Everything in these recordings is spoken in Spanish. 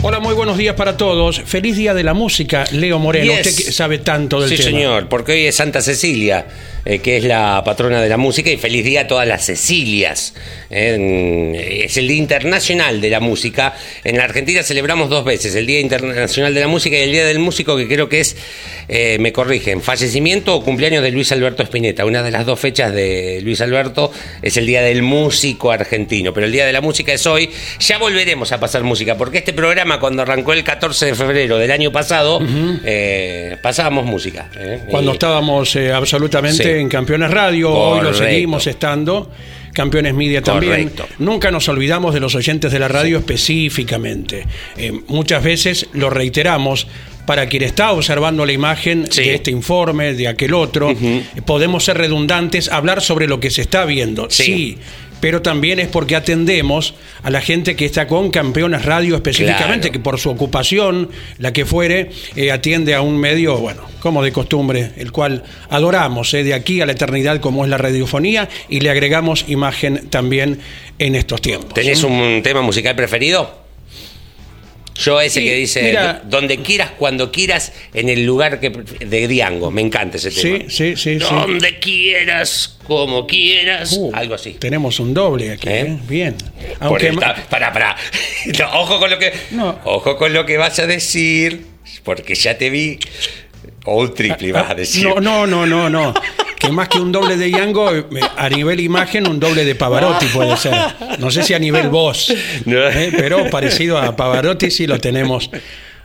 Hola, muy buenos días para todos. Feliz Día de la Música, Leo Moreno. Yes. Usted sabe tanto del Sí, tema. señor, porque hoy es Santa Cecilia, eh, que es la patrona de la música, y feliz día a todas las Cecilias. Eh, es el Día Internacional de la Música. En la Argentina celebramos dos veces, el Día Internacional de la Música y el Día del Músico, que creo que es, eh, me corrigen, fallecimiento o cumpleaños de Luis Alberto Spinetta. Una de las dos fechas de Luis Alberto es el Día del Músico argentino, pero el Día de la Música es hoy. Ya volveremos a pasar música, porque este programa cuando arrancó el 14 de febrero del año pasado, eh, pasábamos música. eh, Cuando y- estábamos eh, absolutamente Sí. en Campeones Radio, hoy lo seguimos estando. Campeones Media también. Correcto. Nunca nos olvidamos de los oyentes de la radio específicamente. Muchas veces lo reiteramos. Para quien está observando la imagen Sí. de este informe, de aquel otro, podemos ser redundantes, hablar sobre lo que se está viendo. Sí. sí pero también es porque atendemos a la gente que está con Campeones Radio específicamente, Claro. que por su ocupación, la que fuere, eh, atiende a un medio, bueno, como de costumbre, el cual adoramos eh, de aquí a la eternidad como es la radiofonía y le agregamos imagen también en estos tiempos. ¿Tenés ¿eh? un tema musical preferido? Yo ese que dice, mira- donde quieras, cuando quieras, en el lugar que de Diango. Me encanta ese tema. sí, sí, sí. Donde quieras, como quieras. Uh, algo así. Tenemos un doble aquí, ¿Eh? ¿eh? bien. Por Aunque esta- pará. No, ojo con lo que. No. Ojo con lo que vas a decir. Porque ya te vi. O un triple vas a decir. Ah, No, no, no, no, no. Que más que un doble de Yango, a nivel imagen, un doble de Pavarotti puede ser. No sé si a nivel voz. ¿eh? pero parecido a Pavarotti sí lo tenemos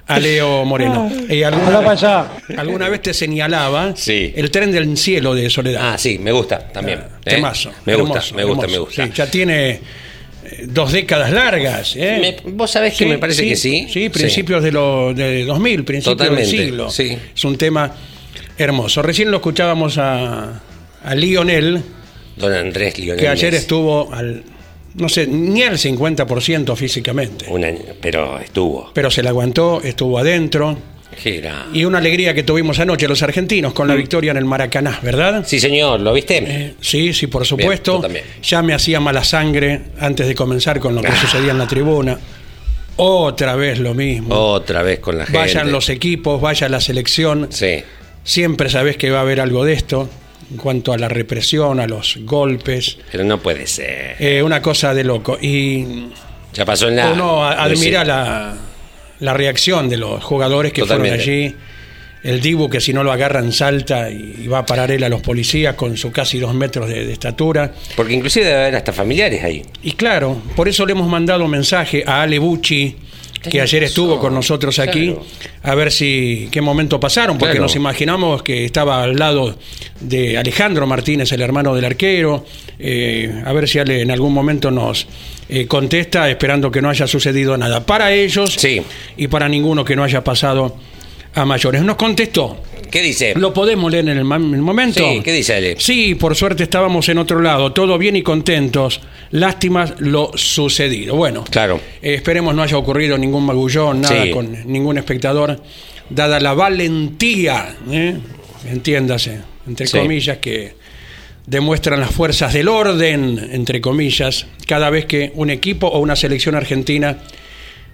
a Leo Moreno. Eh, ¿alguna, Hola, para allá. alguna vez te señalaba Sí. el tren del cielo de Soledad. Ah, sí, me gusta también. ¿eh? Temazo. Me gusta, hermoso, me gusta, hermoso. me gusta. Sí, ya tiene eh, dos décadas largas. ¿eh? Me- vos sabés que me parece que sí. Sí, principios de los de 2000, principios Totalmente, del siglo. sí. Es un tema hermoso. Recién lo escuchábamos a, a Lionel, Don Andrés Lionel que ayer estuvo al, no sé, ni al 50% físicamente. Un año, pero estuvo. Pero se la aguantó, estuvo adentro. Era- Y una alegría que tuvimos anoche los argentinos con la victoria en el Maracaná, ¿verdad? Mm. Sí, señor, ¿lo viste? Eh, sí, sí, por supuesto. también. ya me hacía mala sangre antes de comenzar con lo que Ah. sucedía en la tribuna. Otra vez lo mismo. Otra vez con la gente. Vayan los equipos, vaya la selección. Sí. Siempre sabés que va a haber algo de esto en cuanto a la represión, a los golpes. Pero no puede ser. Eh, una cosa de loco. Y Ya pasó en la. uno admira la, la reacción de los jugadores que Totalmente. fueron allí. El Dibu que si no lo agarran salta y, y va a parar él a los policías con su casi dos metros de- de estatura. Porque inclusive debe haber hasta familiares ahí. Y claro, por eso le hemos mandado un mensaje a Ale Bucci, que ayer estuvo razón, con nosotros aquí, claro. a ver si qué momento pasaron, porque Claro. nos imaginamos que estaba al lado de Alejandro Martínez, el hermano del arquero, eh, a ver si Ale en algún momento nos eh, contesta, esperando que no haya sucedido nada. Para ellos Sí. y para ninguno que no haya pasado a mayores. Nos contestó. ¿Qué dice? ¿Lo podemos leer en el, ma- en el momento? Sí, ¿qué dice Ale? Sí, por suerte estábamos en otro lado, todo bien y contentos. Lástimas lo sucedido. Bueno, Claro. eh, esperemos no haya ocurrido ningún magullón, nada Sí. con ningún espectador, dada la valentía, ¿eh? entiéndase, entre Sí. comillas, que demuestran las fuerzas del orden, entre comillas, cada vez que un equipo o una selección argentina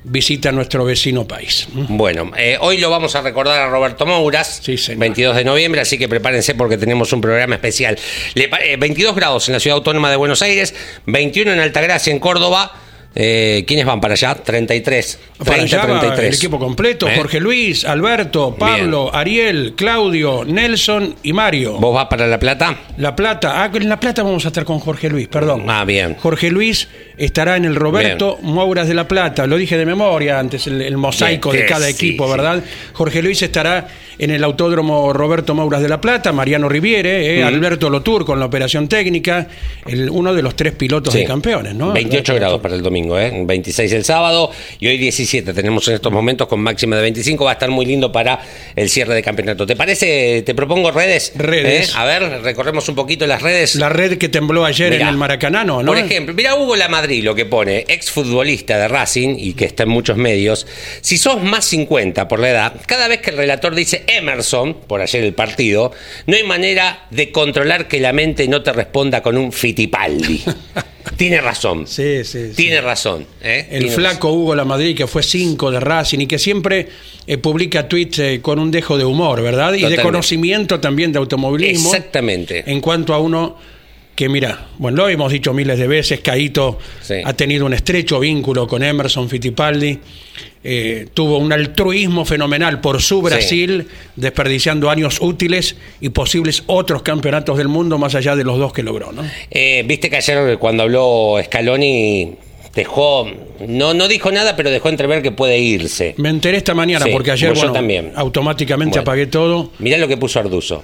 visita nuestro vecino país. Bueno, eh, hoy lo vamos a recordar a Roberto Mouras, Sí, señor. 22 de noviembre, así que prepárense porque tenemos un programa especial. Le pa- eh, 22 grados en la Ciudad Autónoma de Buenos Aires, 21 en Altagracia, en Córdoba. Eh, ¿Quiénes van para allá? 33. Para 30, allá va 33. el equipo completo, ¿Eh? Jorge Luis, Alberto, Pablo, Ariel, Claudio, Nelson y Mario. ¿Vos vas para La Plata? La Plata, ah, en La Plata vamos a estar con Jorge Luis, perdón. Ah, bien. Jorge Luis estará en el Roberto Mouras de La Plata, lo dije de memoria antes, el, el mosaico Bien, de cada sí, equipo, sí. ¿verdad? Jorge Luis estará en el Autódromo Roberto Mouras de La Plata, Mariano Riviere, eh, Alberto Lotur con la operación técnica, el- uno de los tres pilotos Sí. de campeones, ¿no? 28 grados para el domingo, ¿eh? 26 el sábado y hoy 17. Tenemos en estos momentos con máxima de 25. Va a estar muy lindo para el cierre de campeonato. ¿Te parece? Te propongo redes. Redes. ¿Eh? A ver, recorremos un poquito las redes. La red que tembló ayer Mirá. en el Maracanano, ¿no? Por ejemplo, mira Hugo Lamadrid lo que pone, exfutbolista de Racing y que está en muchos medios. Si sos más 50 por la edad, cada vez que el relator dice Emerson, por ayer el partido, no hay manera de controlar que la mente no te responda con un Fitipaldi. Tiene razón. Sí, sí, sí. Tiene razón. ¿eh? El Tiene flaco Hugo Lamadrid, que fue cinco de Racing y que siempre eh, publica tweets eh, con un dejo de humor, ¿verdad? Y de conocimiento también de automovilismo. Exactamente. En cuanto a uno que, mira, bueno, lo hemos dicho miles de veces, Caito Sí. ha tenido un estrecho vínculo con Emerson Fittipaldi. eh, tuvo un altruismo fenomenal por su Brasil, desperdiciando años útiles y posibles otros campeonatos del mundo más allá de los dos que logró, ¿no? Eh, Viste que ayer cuando habló Scaloni dejó, no, no dijo nada, pero dejó entrever que puede irse. Me enteré esta mañana Sí, porque ayer pues yo bueno, también. automáticamente Bueno. apagué todo. Mirá lo que puso Arduzo.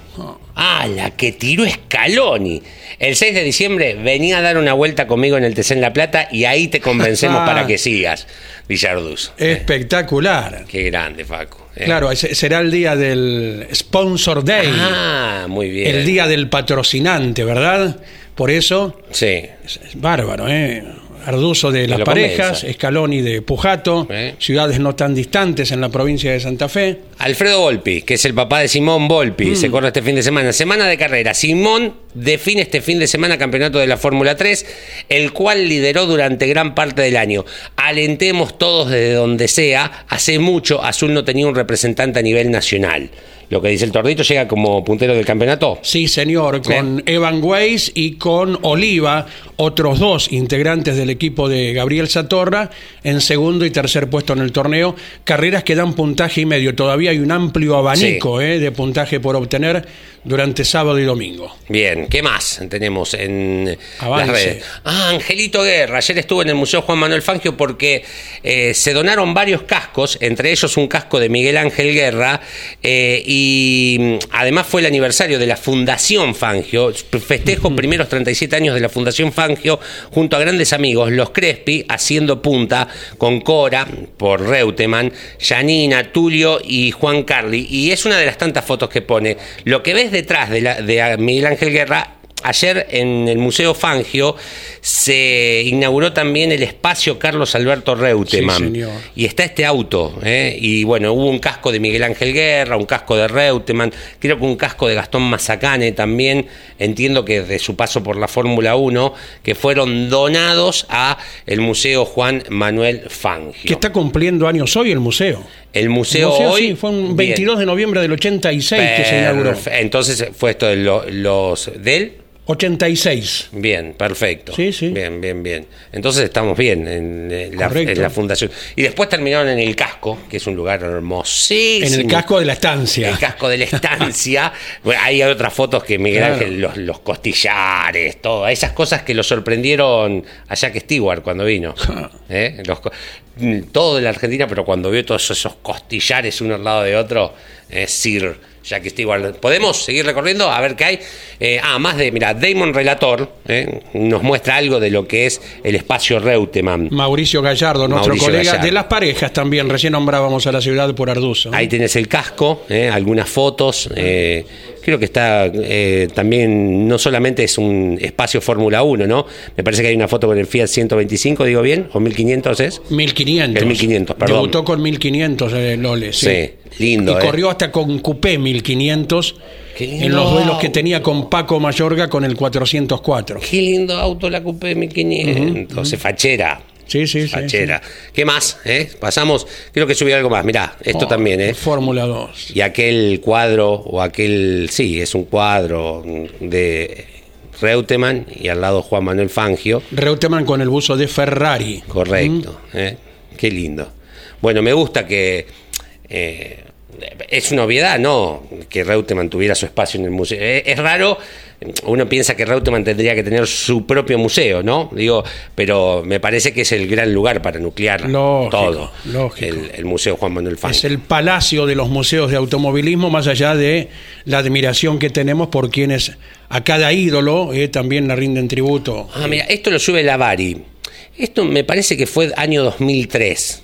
Ah, la que tiró Scaloni. El 6 de diciembre venía a dar una vuelta conmigo en el TC en La Plata y ahí te convencemos para que sigas, dice Arduzo. Espectacular. Qué grande, Facu. eh. Claro, será el día del Sponsor Day, Ah, muy bien. el día del patrocinante, ¿verdad? Por eso, Sí. es, es bárbaro, ¿eh? Arduzo de las parejas. Scaloni de Pujato, Eh. ciudades no tan distantes en la provincia de Santa Fe. Alfredo Volpi, que es el papá de Simón Volpi, Mm. se corre este fin de semana. Semana de carrera. Simón define este fin de semana campeonato de la Fórmula 3, el cual lideró durante gran parte del año. Alentemos todos desde donde sea. Hace mucho Azul no tenía un representante a nivel nacional. Lo que dice el Tordito llega como puntero del campeonato. Sí, señor, con Evan Weiss y con Oliva, otros dos integrantes del equipo de Gabriel Satorra, en segundo y tercer puesto en el torneo. Carreras que dan puntaje y medio. Todavía hay un amplio abanico eh, de puntaje por obtener durante sábado y domingo. Bien, ¿qué más tenemos en Avance. las redes? Ah, Angelito Guerra. Ayer estuve en el Museo Juan Manuel Fangio porque eh, se donaron varios cascos, entre ellos un casco de Miguel Ángel Guerra, eh, y mm, además fue el aniversario de la Fundación Fangio. Festejo primeros 37 años de la Fundación Fangio junto a grandes amigos, los Crespi, haciendo punta con Cora por Reutemann, Janina, Tulio y Juan Carli. Y es una de las tantas fotos que pone. Lo que ves detrás de, la, de Miguel Ángel Guerra Ayer en el Museo Fangio se inauguró también el espacio Carlos Alberto Reutemann. Sí, señor. y está este auto. ¿eh? Y bueno, hubo un casco de Miguel Ángel Guerra, un casco de Reutemann, creo que un casco de Gastón Mazacane también. Entiendo que de su paso por la Fórmula 1, que fueron donados a el Museo Juan Manuel Fangio. Que está cumpliendo años hoy el museo. El museo, El museo, hoy. sí, fue un Bien. 22 de noviembre del 86 que se inauguró. Entonces fue esto de lo- los del 86. Bien, perfecto. Sí, sí. Bien, bien, bien. Entonces estamos bien en, eh, la, Correcto. en la fundación. Y después terminaron en el casco, que es un lugar hermosísimo. En el casco de la estancia. El casco de la estancia. Bueno, hay otras fotos que Miguel Claro. Ángel, los, los costillares, todo, esas cosas que lo sorprendieron a Jack Stewart cuando vino. ¿Eh? Los todo de la Argentina, pero cuando vio todos esos costillares uno al lado de otro, es Sir Jack Stewart. ¿Podemos seguir recorriendo? A ver qué hay. Eh, ah, más de, mira, Damon Relator eh, nos muestra algo de lo que es el espacio Reutemann. Mauricio Gallardo, nuestro Mauricio colega Gallardo. de las parejas también. Recién nombrábamos a la ciudad por Arduzo. Ahí tenés el casco, eh, algunas fotos. Eh, creo que está eh, también, no solamente es un espacio Fórmula 1, ¿no? Me parece que hay una foto con el Fiat 125, digo bien, o 1500 es. 1500. El 1500, perdón. Debutó con 1500 eh, Lole, sí. Sí, lindo, Y eh. corrió hasta con Coupé 1500 Qué lindo en los duelos que tenía con Paco Mayorga con el 404. Qué lindo auto la Coupé 1500, se fachera. Sí, sí, sí, Fachera. ¿Qué más? eh? Pasamos, creo que subí algo más. Mirá, esto Oh, también, ¿eh? Fórmula 2. Y aquel cuadro, o aquel, sí, es un cuadro de Reutemann y al lado Juan Manuel Fangio. Reutemann con el buzo de Ferrari. Correcto, ¿eh? qué lindo. Bueno, me gusta que eh, es una obviedad, ¿no? Que Reutemann tuviera su espacio en el museo. Es, raro, uno piensa que Reutemann tendría que tener su propio museo, ¿no? Digo, pero me parece que es el gran lugar para nuclear Lógico, todo. lógico. El, el Museo Juan Manuel Fangio. Es el palacio de los museos de automovilismo, más allá de la admiración que tenemos por quienes a cada ídolo eh, también le rinden tributo. Ah, mira, esto lo sube la Bari. Esto me parece que fue año 2003.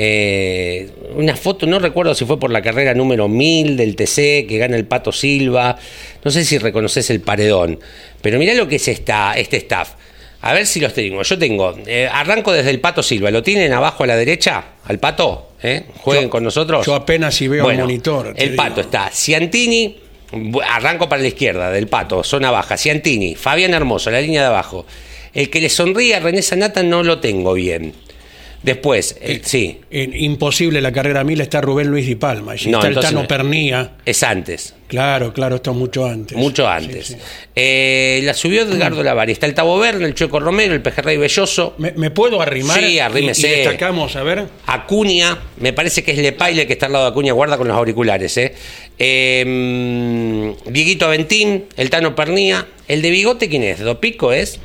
Eh, una foto, no recuerdo si fue por la carrera número 1000 del TC que gana el Pato Silva. No sé si reconoces el paredón. Pero mirá lo que es esta, este staff. A ver si los tengo. Yo tengo. eh, arranco desde el Pato Silva. ¿Lo tienen abajo a la derecha? ¿Al Pato? ¿Eh? ¿Jueguen Yo- con nosotros? yo apenas si veo el monitor, El digo. Pato está. Ciantini. Arranco para la izquierda del Pato. Zona baja. Ciantini. Fabián Hermoso. La línea de abajo. El que le sonríe a René Sanata no lo tengo bien. Después, el- sí. En Imposible la carrera 1000 está Rubén Luis Di Palma. Allí No, está el Tano no. Pernía. Es antes. Claro, claro, esto es mucho antes. Mucho Sí, antes. sí. Eh, la subió Edgardo Lavari. Está el Tabo Verne, el Chueco Romero, el Pejerrey Belloso. ¿Me, me puedo arrimar? Sí, Y- arrímese. Y, destacamos, a ver. Acuña, me parece que es Lepaile que está al lado de Acuña, guarda con los auriculares, ¿eh? Eh, Dieguito Aventín, el Tano Pernía. ¿El de bigote quién es? ¿Dopico es?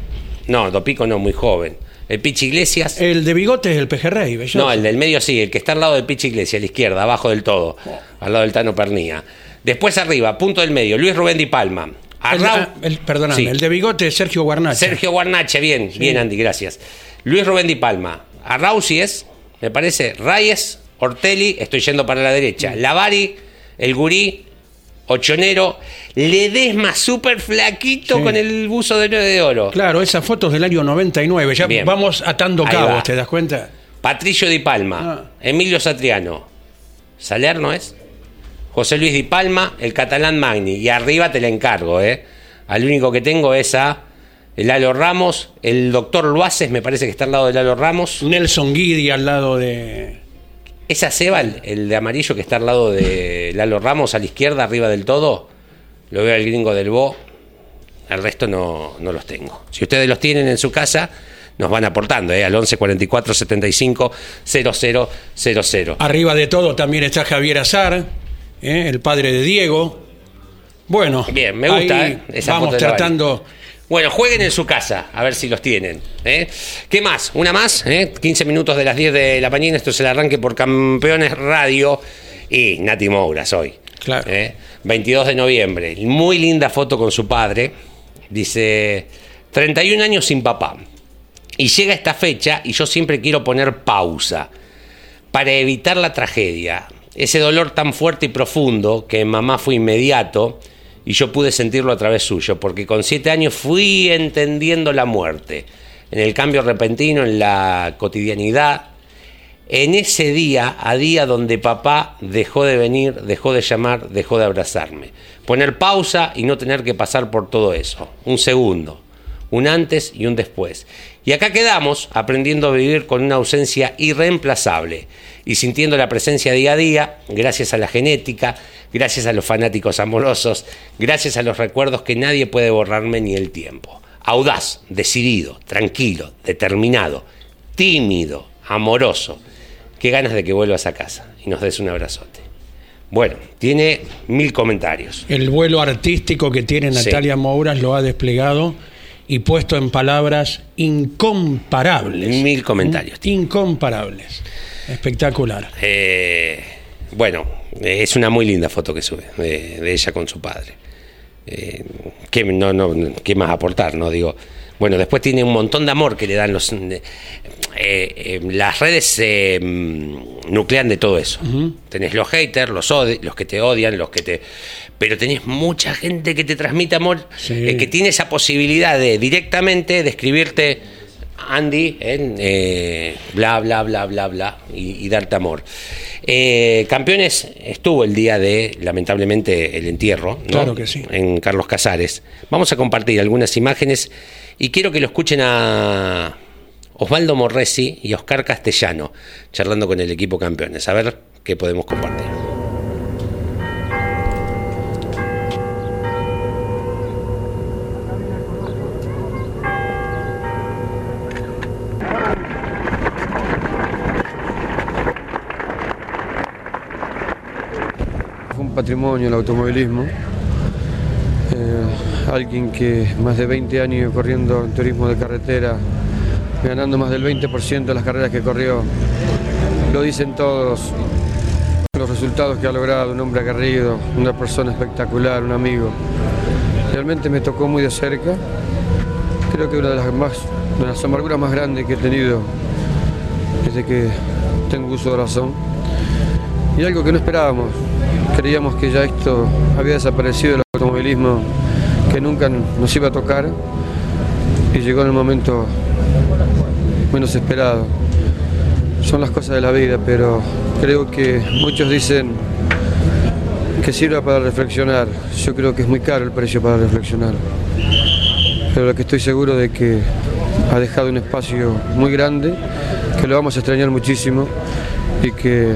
No, Dopico no, muy joven. El Pichi Iglesias. El de bigote es el pejerrey. No, el del medio sí, el que está al lado del Pichi Iglesias, a la izquierda, abajo del todo, al lado del Tano Pernía. Después arriba, punto del medio, Luis Rubén Di Palma. Arrau- ah, el- perdóname, Sí. el de bigote es Sergio Guarnacha. Sergio Guarnache, bien, bien Andy, gracias. Luis Rubén Di Palma. Arrausi es, me parece, Reyes, Ortelli, estoy yendo para la Mm. derecha. Lavari, el Gurí, Ochonero, Ledesma súper flaquito Sí. con el buzo de 9 de oro. Claro, esas fotos del año 99. Ya Bien. vamos atando Ahí cabos, va. ¿te das cuenta? Patricio Di Palma, Ah. Emilio Satriano, Salerno es, José Luis Di Palma, el catalán Magni, y arriba te la encargo, ¿eh? Al único que tengo es a el Lalo Ramos, el doctor Luaces, me parece que está al lado de Lalo Ramos. Nelson Guidi al lado de. ¿Es a Seba, el, el de amarillo que está al lado de Lalo Ramos, a la izquierda, arriba del todo? Lo veo al gringo del Bo. El resto no, no los tengo. Si ustedes los tienen en su casa, nos van aportando, ¿eh? Al 11 44 75 0000. Arriba de todo también está Javier Azar, ¿eh? el padre de Diego. Bueno, Bien, me gusta, ahí ¿eh? Esa vamos tratando. Bueno, jueguen en su casa, a ver si los tienen. ¿eh? ¿Qué más? Una más, ¿eh? 15 minutos de las 10 de la mañana, esto es el arranque por Campeones Radio y Nati Mouras hoy. Claro. ¿eh? 22 de noviembre, muy linda foto con su padre, dice 31 años sin papá. Y llega esta fecha y yo siempre quiero poner pausa para evitar la tragedia. Ese dolor tan fuerte y profundo que en mamá fue inmediato y yo pude sentirlo a través suyo, porque con siete años fui entendiendo la muerte, en el cambio repentino, en la cotidianidad, en ese día a día donde papá dejó de venir, dejó de llamar, dejó de abrazarme. Poner pausa y no tener que pasar por todo eso. Un segundo, un antes y un después. Y acá quedamos aprendiendo a vivir con una ausencia irreemplazable y sintiendo la presencia día a día, gracias a la genética, gracias a los fanáticos amorosos, gracias a los recuerdos que nadie puede borrarme ni el tiempo. Audaz, decidido, tranquilo, determinado, tímido, amoroso. Qué ganas de que vuelvas a casa y nos des un abrazote. Bueno, tiene mil comentarios. El vuelo artístico que tiene Sí. Natalia Mouras lo ha desplegado y puesto en palabras incomparables. Mil comentarios. Incomparables. Espectacular. Eh, bueno, es una muy linda foto que sube de, de ella con su padre. Eh, ¿qué, no, no, ¿Qué más aportar? No digo. Bueno, después tiene un montón de amor que le dan los. Eh, eh, las redes eh, mm, nuclean de todo eso. Tenés los haters, los, que te odian, los que te. Pero tenés mucha gente que te transmite amor, Sí. eh, que tiene esa posibilidad de directamente describirte Andy, en, eh, bla, bla, bla, bla, bla, y, y darte amor. Campeones estuvo el día de, lamentablemente, el entierro, ¿no? Claro que sí. En Carlos Casares. Vamos a compartir algunas imágenes y quiero que lo escuchen a Osvaldo Morresi y Oscar Castellano, charlando con el equipo Campeones. A ver qué podemos compartir. patrimonio el automovilismo. Eh, alguien que más de 20 años corriendo en turismo de carretera, ganando más del 20% de las carreras que corrió. Lo dicen todos, los resultados que ha logrado, un hombre aguerrido, una persona espectacular, un amigo. Realmente me tocó muy de cerca. Creo que una de las, más, de las amarguras más grandes que he tenido desde que tengo uso de razón. Y algo que no esperábamos. Creíamos que ya esto había desaparecido del automovilismo, que nunca nos iba a tocar. Y llegó en el momento menos esperado. Son las cosas de la vida, pero creo que muchos dicen que sirva para reflexionar. Yo creo que es muy caro el precio para reflexionar. Pero lo que estoy seguro de que ha dejado un espacio muy grande, que lo vamos a extrañar muchísimo y que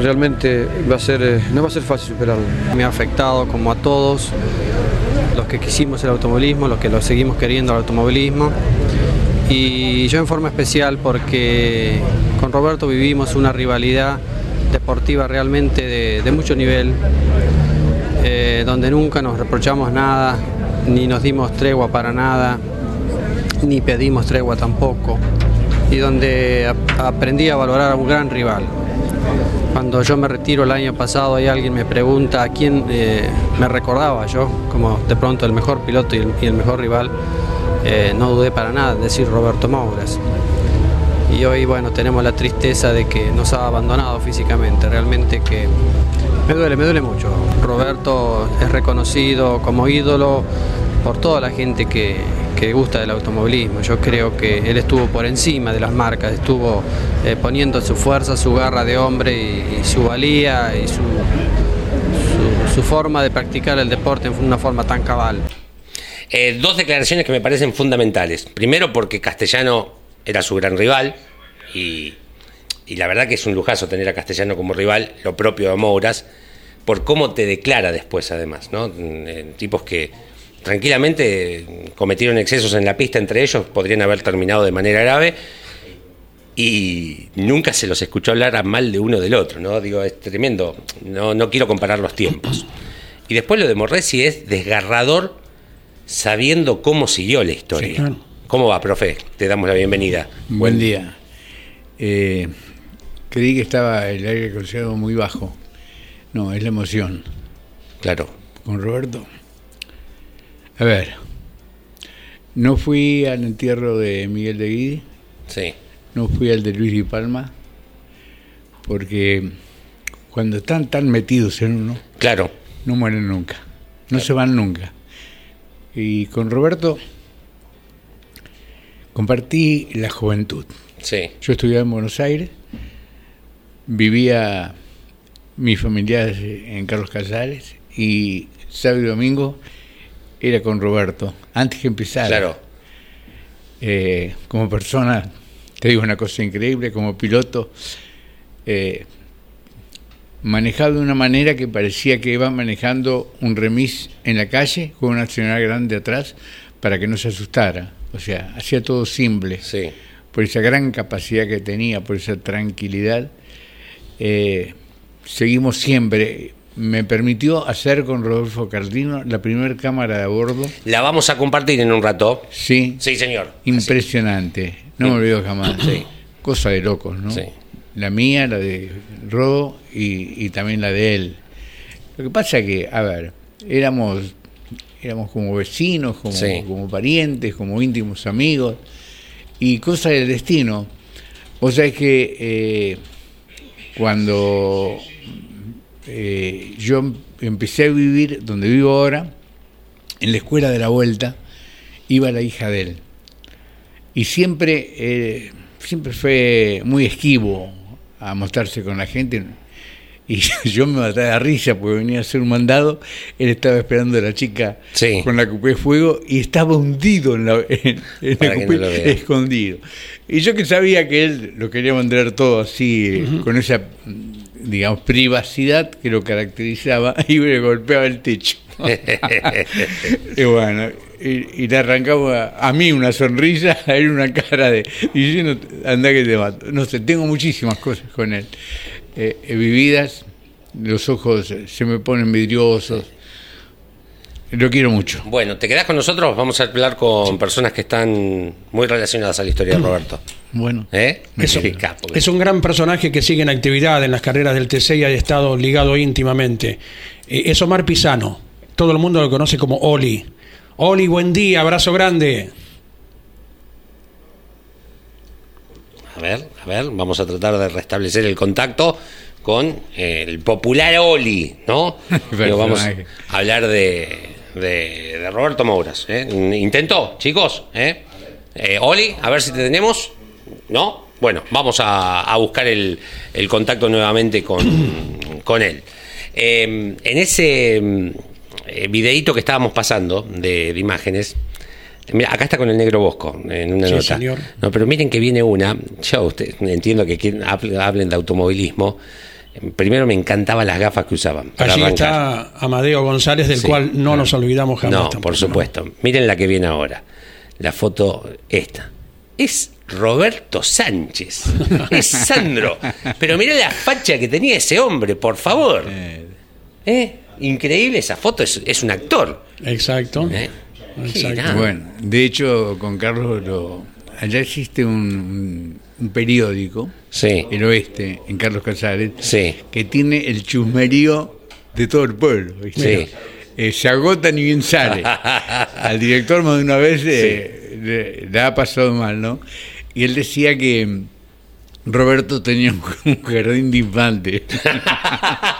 realmente va a ser, eh, no va a ser fácil superarlo. Me ha afectado como a todos los que quisimos el automovilismo, los que lo seguimos queriendo el automovilismo y yo en forma especial porque con Roberto vivimos una rivalidad deportiva realmente de, mucho nivel, eh, donde nunca nos reprochamos nada, ni nos dimos tregua para nada, ni pedimos tregua tampoco, y donde aprendí a valorar a un gran rival. Cuando yo me retiro el año pasado y alguien me pregunta a quién eh, me recordaba yo, como de pronto el mejor piloto y el mejor rival, eh, no dudé para nada en decir Roberto Mouras. Y hoy, bueno, tenemos la tristeza de que nos ha abandonado físicamente, realmente que me duele, me duele mucho. Roberto es reconocido como ídolo por toda la gente que, gusta del automovilismo. Yo creo que él estuvo por encima de las marcas, estuvo eh, poniendo su fuerza, su garra de hombre y, su valía y su, su forma de practicar el deporte en una forma tan cabal. Eh, dos declaraciones que me parecen fundamentales. Primero porque Castellano era su gran rival y, la verdad que es un lujazo tener a Castellano como rival, lo propio de Mouras, por cómo te declara después además, ¿no? Mm, tipos que tranquilamente cometieron excesos en la pista entre ellos, podrían haber terminado de manera grave y nunca se los escuchó hablar a mal de uno del otro, ¿no? Digo, es tremendo, no, no quiero comparar los tiempos. Y después lo de Morresi es desgarrador sabiendo cómo siguió la historia. ¿Cómo va, profe? Te damos la bienvenida. Buen día. Eh, creí que estaba el aire acondicionado muy bajo. No, es la emoción. Claro. Con Roberto. A ver, no fui al entierro de Miguel de Guidi. Sí. No fui al de Luis y Palma. Porque cuando están tan metidos en uno. Claro. No mueren nunca. No se van nunca. Y con Roberto compartí la juventud. Sí. Yo estudiaba en Buenos Aires, vivía mis familiares en Carlos Casares y sábado y domingo era con Roberto, antes que empezara. Claro. Eh, como persona, te digo una cosa increíble, como piloto, eh, manejado de una manera que parecía que iba manejando un remis en la calle con una señora grande atrás para que no se asustara. O sea, hacía todo simple. Sí. Por esa gran capacidad que tenía, por esa tranquilidad. Eh, seguimos siempre. Me permitió hacer con Rodolfo Cardino la primera cámara de bordo. La vamos a compartir en un rato. Sí. Sí, señor. Impresionante. No me olvido jamás. Sí. Cosa de locos, ¿no? Sí la mía, la de Rodo y, también la de él. Lo que pasa que, a ver, éramos, éramos como vecinos, como, como parientes, como íntimos amigos, y cosa del destino. O sea, es que eh, cuando eh, yo empecé a vivir donde vivo ahora, en la escuela de la vuelta, iba la hija de él. Y siempre, eh, siempre fue muy esquivo, a mostrarse con la gente. Y yo me maté de risa porque venía a hacer un mandado. Él estaba esperando a la chica con la cupé de fuego y estaba hundido en la, en, escondido. Y yo que sabía que él lo quería mandar todo así, con esa, digamos, privacidad que lo caracterizaba, y me golpeaba el techo. y bueno, y, le arrancaba a, mí una sonrisa, a él una cara de diciendo, anda que te mato. No sé, tengo muchísimas cosas con él, eh, eh, vividas, los ojos se me ponen vidriosos. Lo quiero mucho. Bueno, ¿te quedás con nosotros? Vamos a hablar con personas que están muy relacionadas a la historia de Roberto. Bueno. ¿Eh? Es un, es un gran personaje que sigue en actividad en las carreras del TC y ha estado ligado íntimamente. Es Omar Pisano. Todo el mundo lo conoce como Oli. Oli, buen día, abrazo grande. A ver, a ver, vamos a tratar de restablecer el contacto con eh, el popular Oli, ¿no? Pero vamos a hablar de, de, de Roberto Mouras. ¿eh? Intentó, chicos. ¿eh? Eh, Oli, a ver si te tenemos. ¿No? Bueno, vamos a, a buscar el, el contacto nuevamente con, con él. Eh, en ese mm, eh, videíto que estábamos pasando de, de imágenes, Mira, acá está con el negro Bosco en una Sí, nota. señor. No, pero miren que viene una. Yo usted, entiendo que quien hable- hablen de automovilismo. Primero me encantaban las gafas que usaban. para Allí arrancar. está Amadeo González, del Sí, cual no nos olvidamos jamás. No, tampoco, por supuesto. Miren la que viene ahora. La foto esta. Es Roberto Sánchez. Es Sandro. Pero miren la facha que tenía ese hombre, por favor. ¿Eh? Increíble esa foto, es, es un actor. Exacto. ¿eh? Exacto. Bueno, de hecho, con Carlos, lo, allá existe un, periódico, Sí, El Oeste, en Carlos Casares, sí. que tiene el chusmerío de todo el pueblo. ¿viste? Sí. Eh, se agota ni bien sale. Al director más de una vez eh, le, le ha pasado mal, ¿no? Y él decía que Roberto tenía un, un jardín de infantes.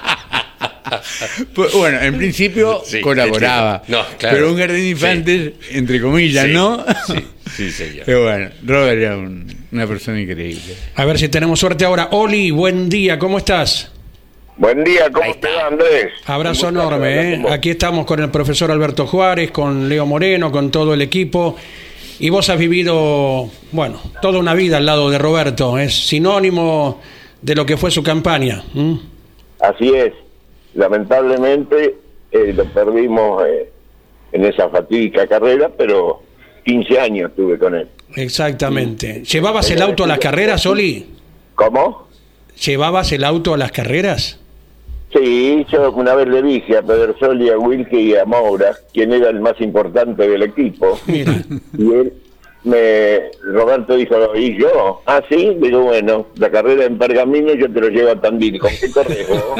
Pues, bueno, en principio Sí, colaboraba. No, claro. pero un jardín de infantes, entre comillas, Sí, ¿no? sí, sí, señor. Pero bueno, Robert era un- una persona increíble. A ver si tenemos suerte ahora. Oli, buen día, ¿cómo estás? Buen día, ¿cómo te va, Andrés? Abrazo enorme. ¿eh? Aquí estamos con el profesor Alberto Juárez, con Leo Moreno, con todo el equipo. Y vos has vivido, bueno, toda una vida al lado de Roberto. Es sinónimo de lo que fue su campaña. Así es. Lamentablemente eh, lo perdimos eh, en esa fatídica carrera, pero 15 años tuve con él. Exactamente. ¿Llevabas el auto a las carreras, Oli? ¿Cómo? ¿Llevabas el auto a las carreras? Sí, yo una vez le dije a Pedersoli, a Wilke y a Moura quién era el más importante del equipo. Mira. Y él, me, Roberto dijo, ¿y yo? Ah, sí, digo, bueno, la carrera en Pergamino yo te lo llevo a Tandil, ¿con qué correjo?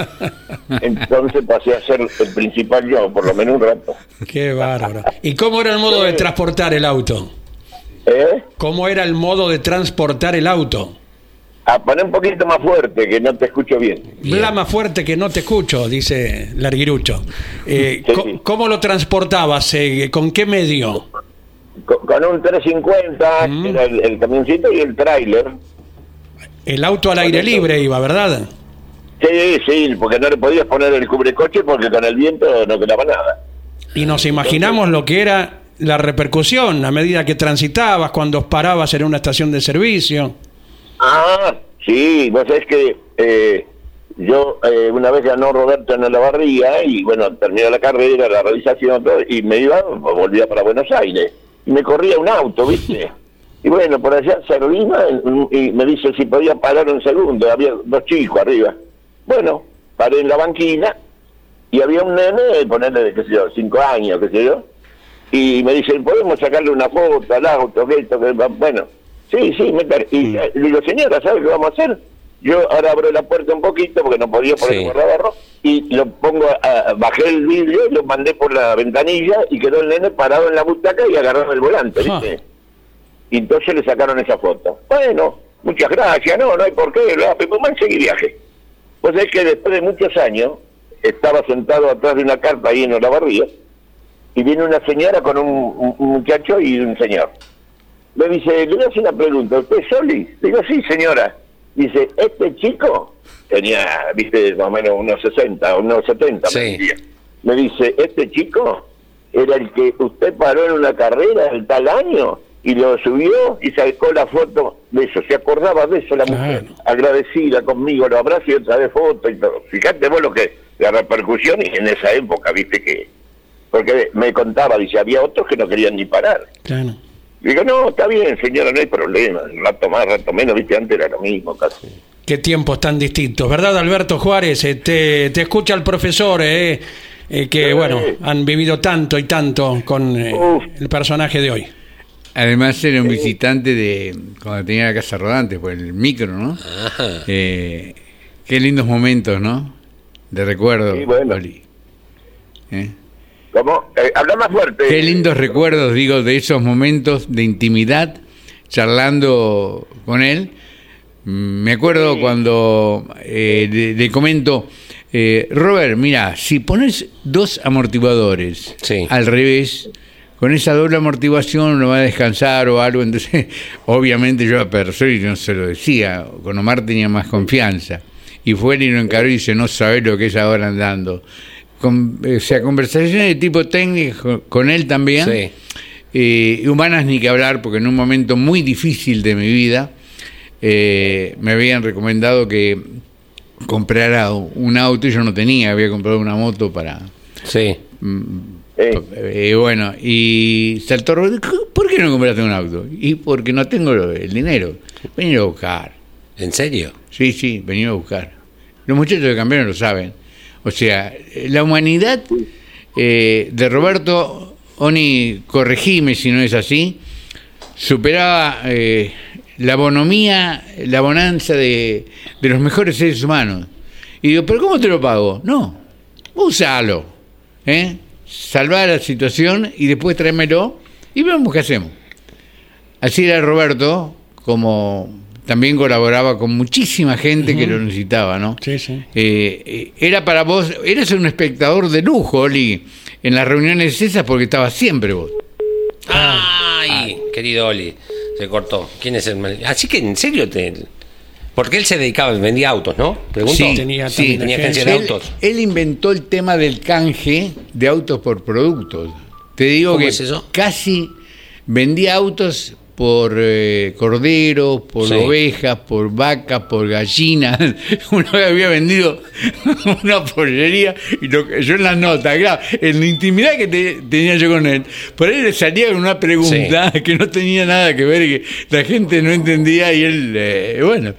Entonces pasé a ser el principal yo, por lo menos un rato. Qué bárbaro. ¿Y cómo era el modo de transportar el auto? ¿Eh? ¿Cómo era el modo de transportar el auto? A poner un poquito más fuerte, que no te escucho bien. Habla más fuerte que no te escucho, dice Larguirucho. Eh, Sí, co- sí. ¿Cómo lo transportabas? Eh, ¿Con qué medio? Con, con un 350, Mm. que era el, el camioncito y el tráiler. El auto al aire libre iba, ¿verdad? Sí, sí, porque no le podías poner el cubrecoche porque con el viento no quedaba nada. Y nos imaginamos lo que era la repercusión a medida que transitabas, cuando parabas en una estación de servicio. Ah, sí, vos sabés que eh, yo eh, una vez ganó Roberto en la barría y bueno, terminó la carrera, la realización, todo, y me iba, volvía para Buenos Aires. Y me corría un auto, ¿viste? Y bueno, por allá Servina y me dice si podía parar un segundo, había dos chicos arriba. Bueno, paré en la banquina y había un nene, ponerle, de, qué sé yo, cinco años, qué sé yo, y me dicen, ¿podemos sacarle una foto al auto? Que esto, que va?". Bueno, sí, sí, me y le digo, señora, ¿sabe qué vamos a hacer? Yo ahora abro la puerta un poquito porque no podía poner Sí. el guardabarro y lo pongo, a- bajé el vidrio y lo mandé por la ventanilla y quedó el nene parado en la butaca y agarraba el volante, ¿viste? Y entonces le sacaron esa foto. Bueno, muchas gracias, no, no hay por qué, bla, pam, seguí viaje. Pues es que después de muchos años, estaba sentado atrás de una carpa ahí en Olavarría, y viene una señora con un, un- un muchacho y un señor. Me dice, le voy a hacer una pregunta, ¿usted es Soli? Digo, sí, señora. Dice, este chico tenía, viste, más o menos unos 60, unos 70, me decía. Me dice, este chico era el que usted paró en una carrera el tal año y lo subió y sacó la foto de eso. Se acordaba de eso la mujer, Claro. agradecida conmigo, lo abrazo y otra vez foto y todo. Fíjate vos lo que, la repercusión y en esa época, viste que, porque me contaba, dice, había otros que no querían ni parar. Claro. Digo, no, está bien, señora, no hay problema. Rato más, rato menos, viste, antes era lo mismo casi. Qué tiempos tan distintos, ¿verdad, Alberto Juárez? Eh, te, te escucha el profesor, eh, eh, que, bueno, han vivido tanto y tanto con eh, Uf. el personaje de hoy. Además era un visitante de cuando tenía la casa rodante, por el micro, ¿no? Ajá. Eh, qué lindos momentos, ¿no? De recuerdo. Sí, bueno. Oli. ¿Eh? ¿Cómo? Eh, habla más fuerte. Qué lindos recuerdos, digo, de esos momentos de intimidad, charlando con él. Mm, Me acuerdo Sí. cuando eh, le, le comento, eh, Robert, mira, si pones dos amortiguadores Sí. al revés, con esa doble amortiguación no va a descansar o algo, entonces obviamente yo a Persoli no se lo decía, con Omar tenía más confianza. Y fue él y lo encaró y dice, no sabés lo que es ahora andando. Con, o sea, conversaciones de tipo técnico con él también. Sí. Eh, y humanas ni que hablar, porque en un momento muy difícil de mi vida eh, me habían recomendado que comprara un auto y yo no tenía, había comprado una moto para... Sí. Eh, Eh, bueno, y saltó ¿por qué no compraste un auto? Y porque no tengo el dinero. Venir a buscar. ¿En serio? Sí, sí, venía a buscar. Los muchachos de Campeones lo saben. O sea, la humanidad eh, de Roberto Oni, corregime si no es así, superaba eh, la bonomía, la bonanza de, de los mejores seres humanos. Y digo, ¿pero cómo te lo pago? No, úsalo. ¿eh? Salvar la situación y después tráemelo y vemos qué hacemos. Así era Roberto, como también colaboraba con muchísima gente que lo necesitaba, ¿no? Sí, sí. Eh, era para vos, eres un espectador de lujo, Oli, en las reuniones esas porque estabas siempre vos. Ay, querido Oli, se cortó. ¿Quién es el mal? Así que en serio te. Porque él se dedicaba, vendía autos, ¿no? Pregunto. Sí, tenía sí, tenía agencia. de él, autos. él inventó el tema del canje de autos por productos. Te digo ¿Cómo que es eso? casi vendía autos por eh, corderos, por Sí. ovejas, por vacas, por gallinas. Una vez había vendido una pollería y lo, yo en las notas, claro, en la intimidad que te- tenía yo con él, por ahí le salía con una pregunta que no tenía nada que ver, que la gente no entendía y él, eh, bueno,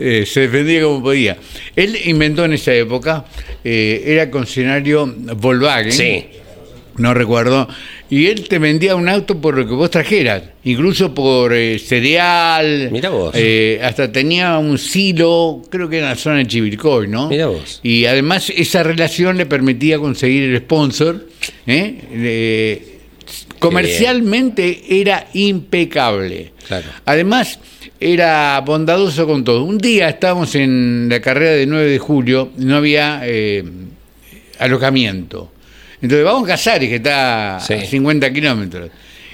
eh, se defendía como podía. Él inventó en esa época, eh, era concesionario Volkswagen Sí. No recuerdo, y él te vendía un auto por lo que vos trajeras, incluso por eh, cereal, Mirá vos. eh, hasta tenía un silo, creo que en la zona de Chivilcoy, ¿no? Mirá vos. Y además esa relación le permitía conseguir el sponsor, ¿eh? Comercialmente era impecable. Claro. Además, era bondadoso con todo. Un día estábamos en la carrera de 9 de julio, no había eh, alojamiento. Entonces vamos a Casares, que está Sí. a 50 kilómetros.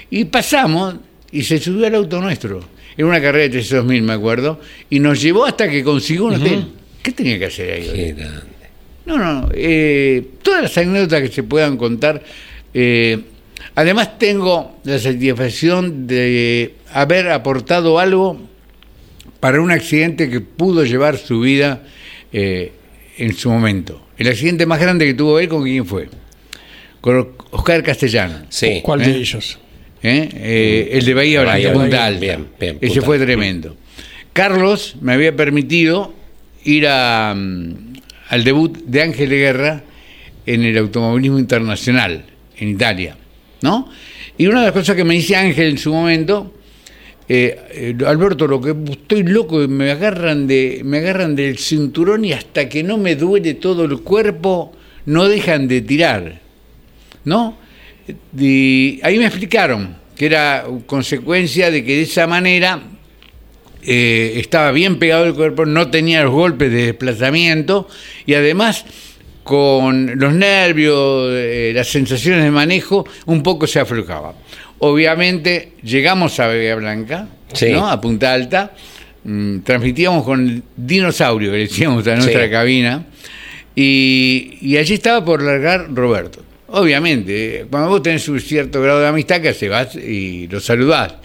Y pasamos y se subió al auto nuestro. Era una carrera de 300.000, me acuerdo. Y nos llevó hasta que consiguió un hotel. ¿Qué tenía que hacer ahí? Qué grande. No, no, eh, todas las anécdotas que se puedan contar. eh, además tengo la satisfacción de haber aportado algo para un accidente que pudo llevar su vida eh, en su momento. El accidente más grande que tuvo él, ¿con quién fue? Con Oscar Castellano. Sí. ¿Cuál ¿Eh? de ellos? ¿eh? Eh, el de Bahía Blanca, Bahía Punta Blanca. Alta. Bien, bien, Ese fue tremendo. Carlos me había permitido ir a, mm, al debut de Ángel de Guerra en el automovilismo internacional en Italia, ¿no? Y una de las cosas que me dice Ángel en su momento, eh, eh, Alberto, lo que estoy loco, me agarran de, me agarran del cinturón y hasta que no me duele todo el cuerpo, no dejan de tirar. ¿No? Y ahí me explicaron que era consecuencia de que de esa manera eh, estaba bien pegado el cuerpo, no tenía los golpes de desplazamiento y además con los nervios, eh, las sensaciones de manejo, un poco se aflojaba. Obviamente llegamos a Bahía Blanca, Sí. ¿no? a Punta Alta, mm, transmitíamos con el dinosaurio, que le decíamos a nuestra Sí. cabina, y, y allí estaba por largar Roberto. Obviamente, cuando vos tenés un cierto grado de amistad, que haces? Vas y lo saludás,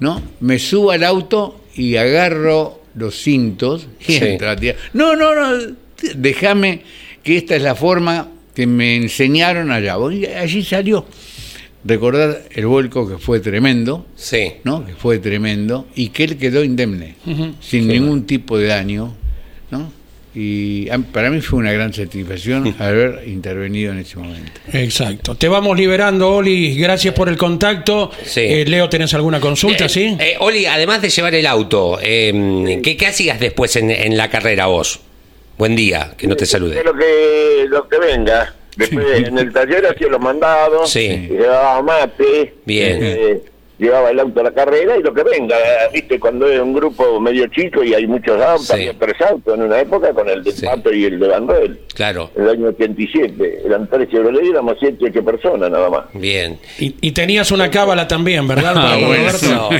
¿no? Me subo al auto y agarro los cintos y Sí. entra, tía. No, no, no, déjame que esta es la forma que me enseñaron allá. Y allí salió. Recordar el vuelco que fue tremendo, Sí. ¿no? Que fue tremendo y que él quedó indemne, sin ningún tipo de daño. ¿no? Y a- para mí fue una gran satisfacción haber intervenido en ese momento. Exacto. Te vamos liberando, Oli. Gracias por el contacto. Sí. Eh, Leo, ¿tenés alguna consulta? Eh, sí. eh, Oli, además de llevar el auto, eh, ¿qué, qué hacías después en, en la carrera vos? Buen día, que no te salude. De lo que, lo que venga. Después en el taller hacía los mandados, Sí. llevaba mate, Bien. Llevaba el auto a la carrera y lo que venga. Viste, cuando es un grupo medio chico y hay muchos autos, Sí. había tres autos en una época con el de Sí. Pato y el de Bandel. Claro, En el año 87, eran tres Chevrolet y éramos siete, ocho personas nada más. bien. Y, y tenías una cábala también, ¿verdad? Ah, Para bueno. Roberto?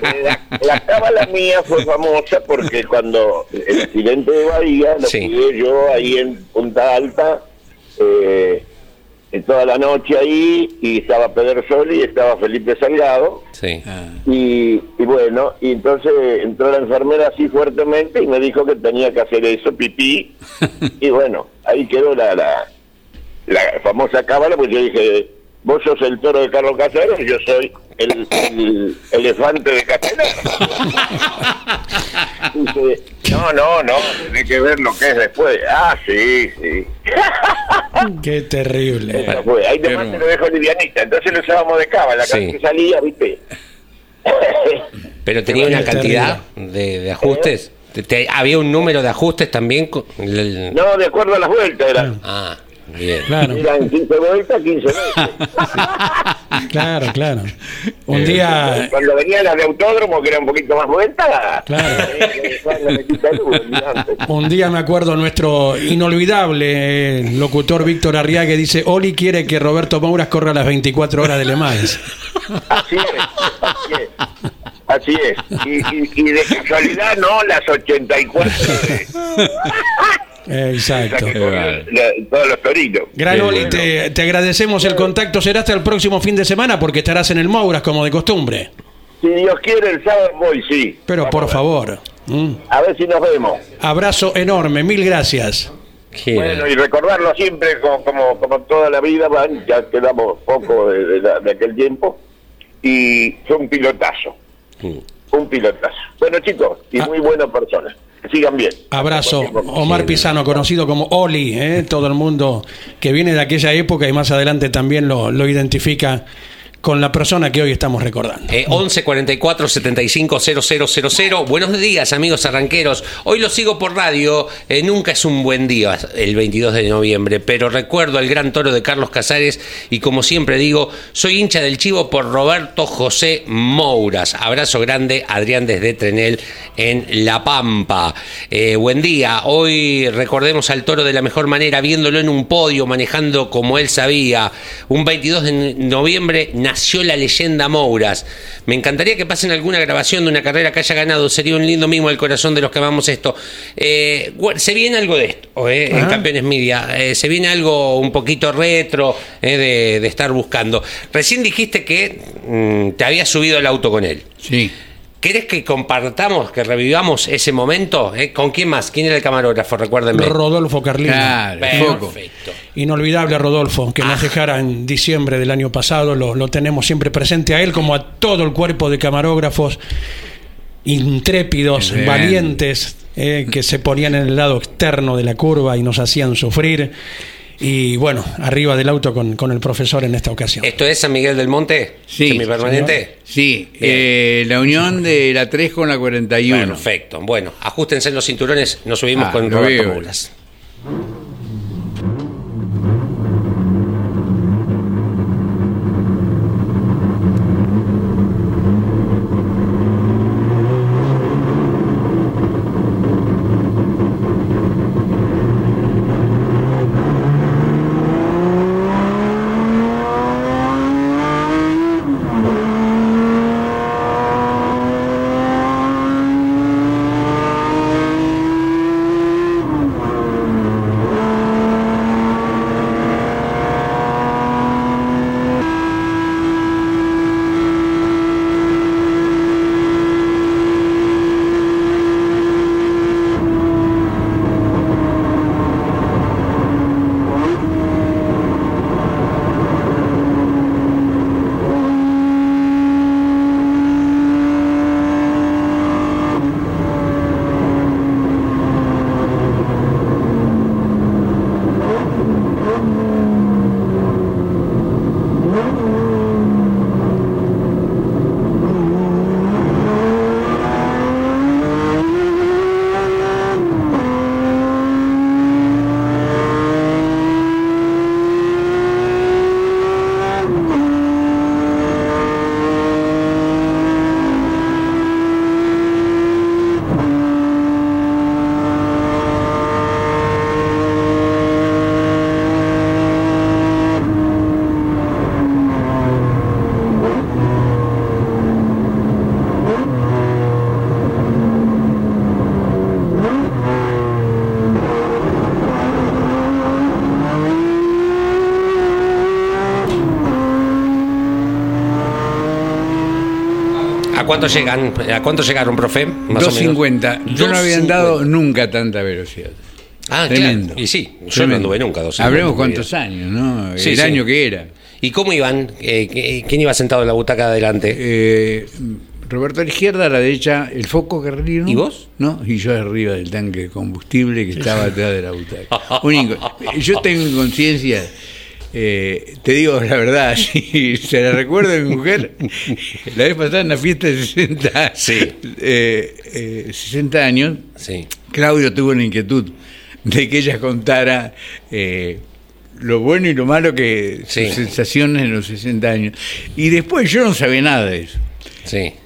La, la cábala mía fue famosa porque cuando el accidente de Bahía lo Sí. yo ahí en Punta Alta, eh, toda la noche ahí, y estaba Pedersoli y estaba Felipe Salgado, Sí. y, y bueno, y entonces entró la enfermera así fuertemente y me dijo que tenía que hacer eso, pipí, y bueno, ahí quedó la, la, la famosa cábala, pues yo dije, vos sos el toro de Carlos Casares, yo soy el, el elefante de Castelar. No, no, no, tenés que ver lo que es después. Ah, sí, sí. Qué terrible. Eso fue. Ahí Pero- nomás te lo dejo livianita. Entonces lo usábamos de cábala, Sí. que salía, ¿viste? Pero tenía una cantidad de, de ajustes. Te- te- ¿Había un número de ajustes también? con el- no, de acuerdo a las vueltas, eran, Ah, bien. Claro, eran 15 vueltas, 15 veces. claro, claro. Un día. Cuando venían las de autódromo, que era un poquito más vueltas, Claro. eh, luz, olvidate. Un día me acuerdo nuestro inolvidable eh, locutor Víctor Arriaga que dice, Oli quiere que Roberto Mouras corra las 24 horas de Le Mans. Así es, así es. Así es. Y, y, y de casualidad no las 84 de, Eh, Exacto. todos los torinos. Gran Qué Oli, bueno. te, te agradecemos el contacto. Será hasta el próximo fin de semana porque estarás en el Mouras como de costumbre. Si Dios quiere, el sábado voy, sí. Pero Vamos por a favor. mm. A ver si nos vemos. Abrazo enorme, mil gracias. Qué- Bueno, y recordarlo siempre como, como, como toda la vida, van, ya quedamos poco de, de la- de aquel tiempo. Y fue un pilotazo. Mm. Un pilotazo. Bueno, chicos, y Ah. muy buena persona. Sigan bien. Abrazo. Omar Pisano, conocido como Oli, ¿eh? todo el mundo que viene de aquella época y más adelante también lo, lo identifica con la persona que hoy estamos recordando. Eh, 11 44 75 000. Buenos días, amigos arranqueros. Hoy lo sigo por radio. Eh, nunca es un buen día el 22 de noviembre, pero recuerdo al gran toro de Carlos Casares y como siempre digo, soy hincha del chivo por Roberto José Mouras. Abrazo grande, Adrián desde Trenel en La Pampa. Eh, buen día. Hoy recordemos al toro de la mejor manera, viéndolo en un podio, manejando como él sabía. Un 22 de noviembre nació la leyenda Mouras. Me encantaría que pasen alguna grabación de una carrera que haya ganado. Sería un lindo mimo al corazón de los que amamos esto. Eh, se viene algo de esto eh, en. Campeones Media. Eh, se viene algo un poquito retro eh, de, de estar buscando. Recién dijiste que mm, te habías subido el auto con él. Sí. ¿Querés que compartamos, que revivamos ese momento? Eh, ¿Con quién más? ¿Quién era el camarógrafo? Recuérdenme. Rodolfo Carlino. Claro. Perfecto. Inolvidable Rodolfo, que Ah. nos dejara en diciembre del año pasado, lo, lo tenemos siempre presente a él como a todo el cuerpo de camarógrafos intrépidos, Bien. valientes, eh, que se ponían en el lado externo de la curva y nos hacían sufrir. Y bueno, arriba del auto con, con el profesor en esta ocasión. ¿Esto es San Miguel del Monte? Sí, ¿Semipermanente? Sí, eh, la unión de la 3 con la 41. Perfecto. Bueno, ajustense en los cinturones, nos subimos Ah, con Roberto. Mulas. Cuánto llegan? ¿A cuánto llegaron, profe? Más 250. Yo no había andado nunca tanta velocidad. Ah, Tremendo. claro. Y sí, yo no anduve nunca 250. Habremos en mi cuántos años, ¿no? Sí, El sí. año que era. ¿Y cómo iban? Eh, ¿qué- ¿Quién iba sentado en la butaca de adelante? Eh, Roberto a la izquierda, a la derecha, el foco Guerrero. ¿Y vos? No, y yo arriba del tanque de combustible que estaba atrás de la butaca. Un inco- yo tengo inconsciencia, eh, te digo la verdad, si se la recuerdo a mi mujer, la vez pasada en la fiesta de 60, Sí. eh, eh, 60 años, Sí. Claudio tuvo la inquietud de que ella contara lo bueno y lo malo que Sí. sus sensaciones en los 60 años. Y después yo no sabía nada de eso.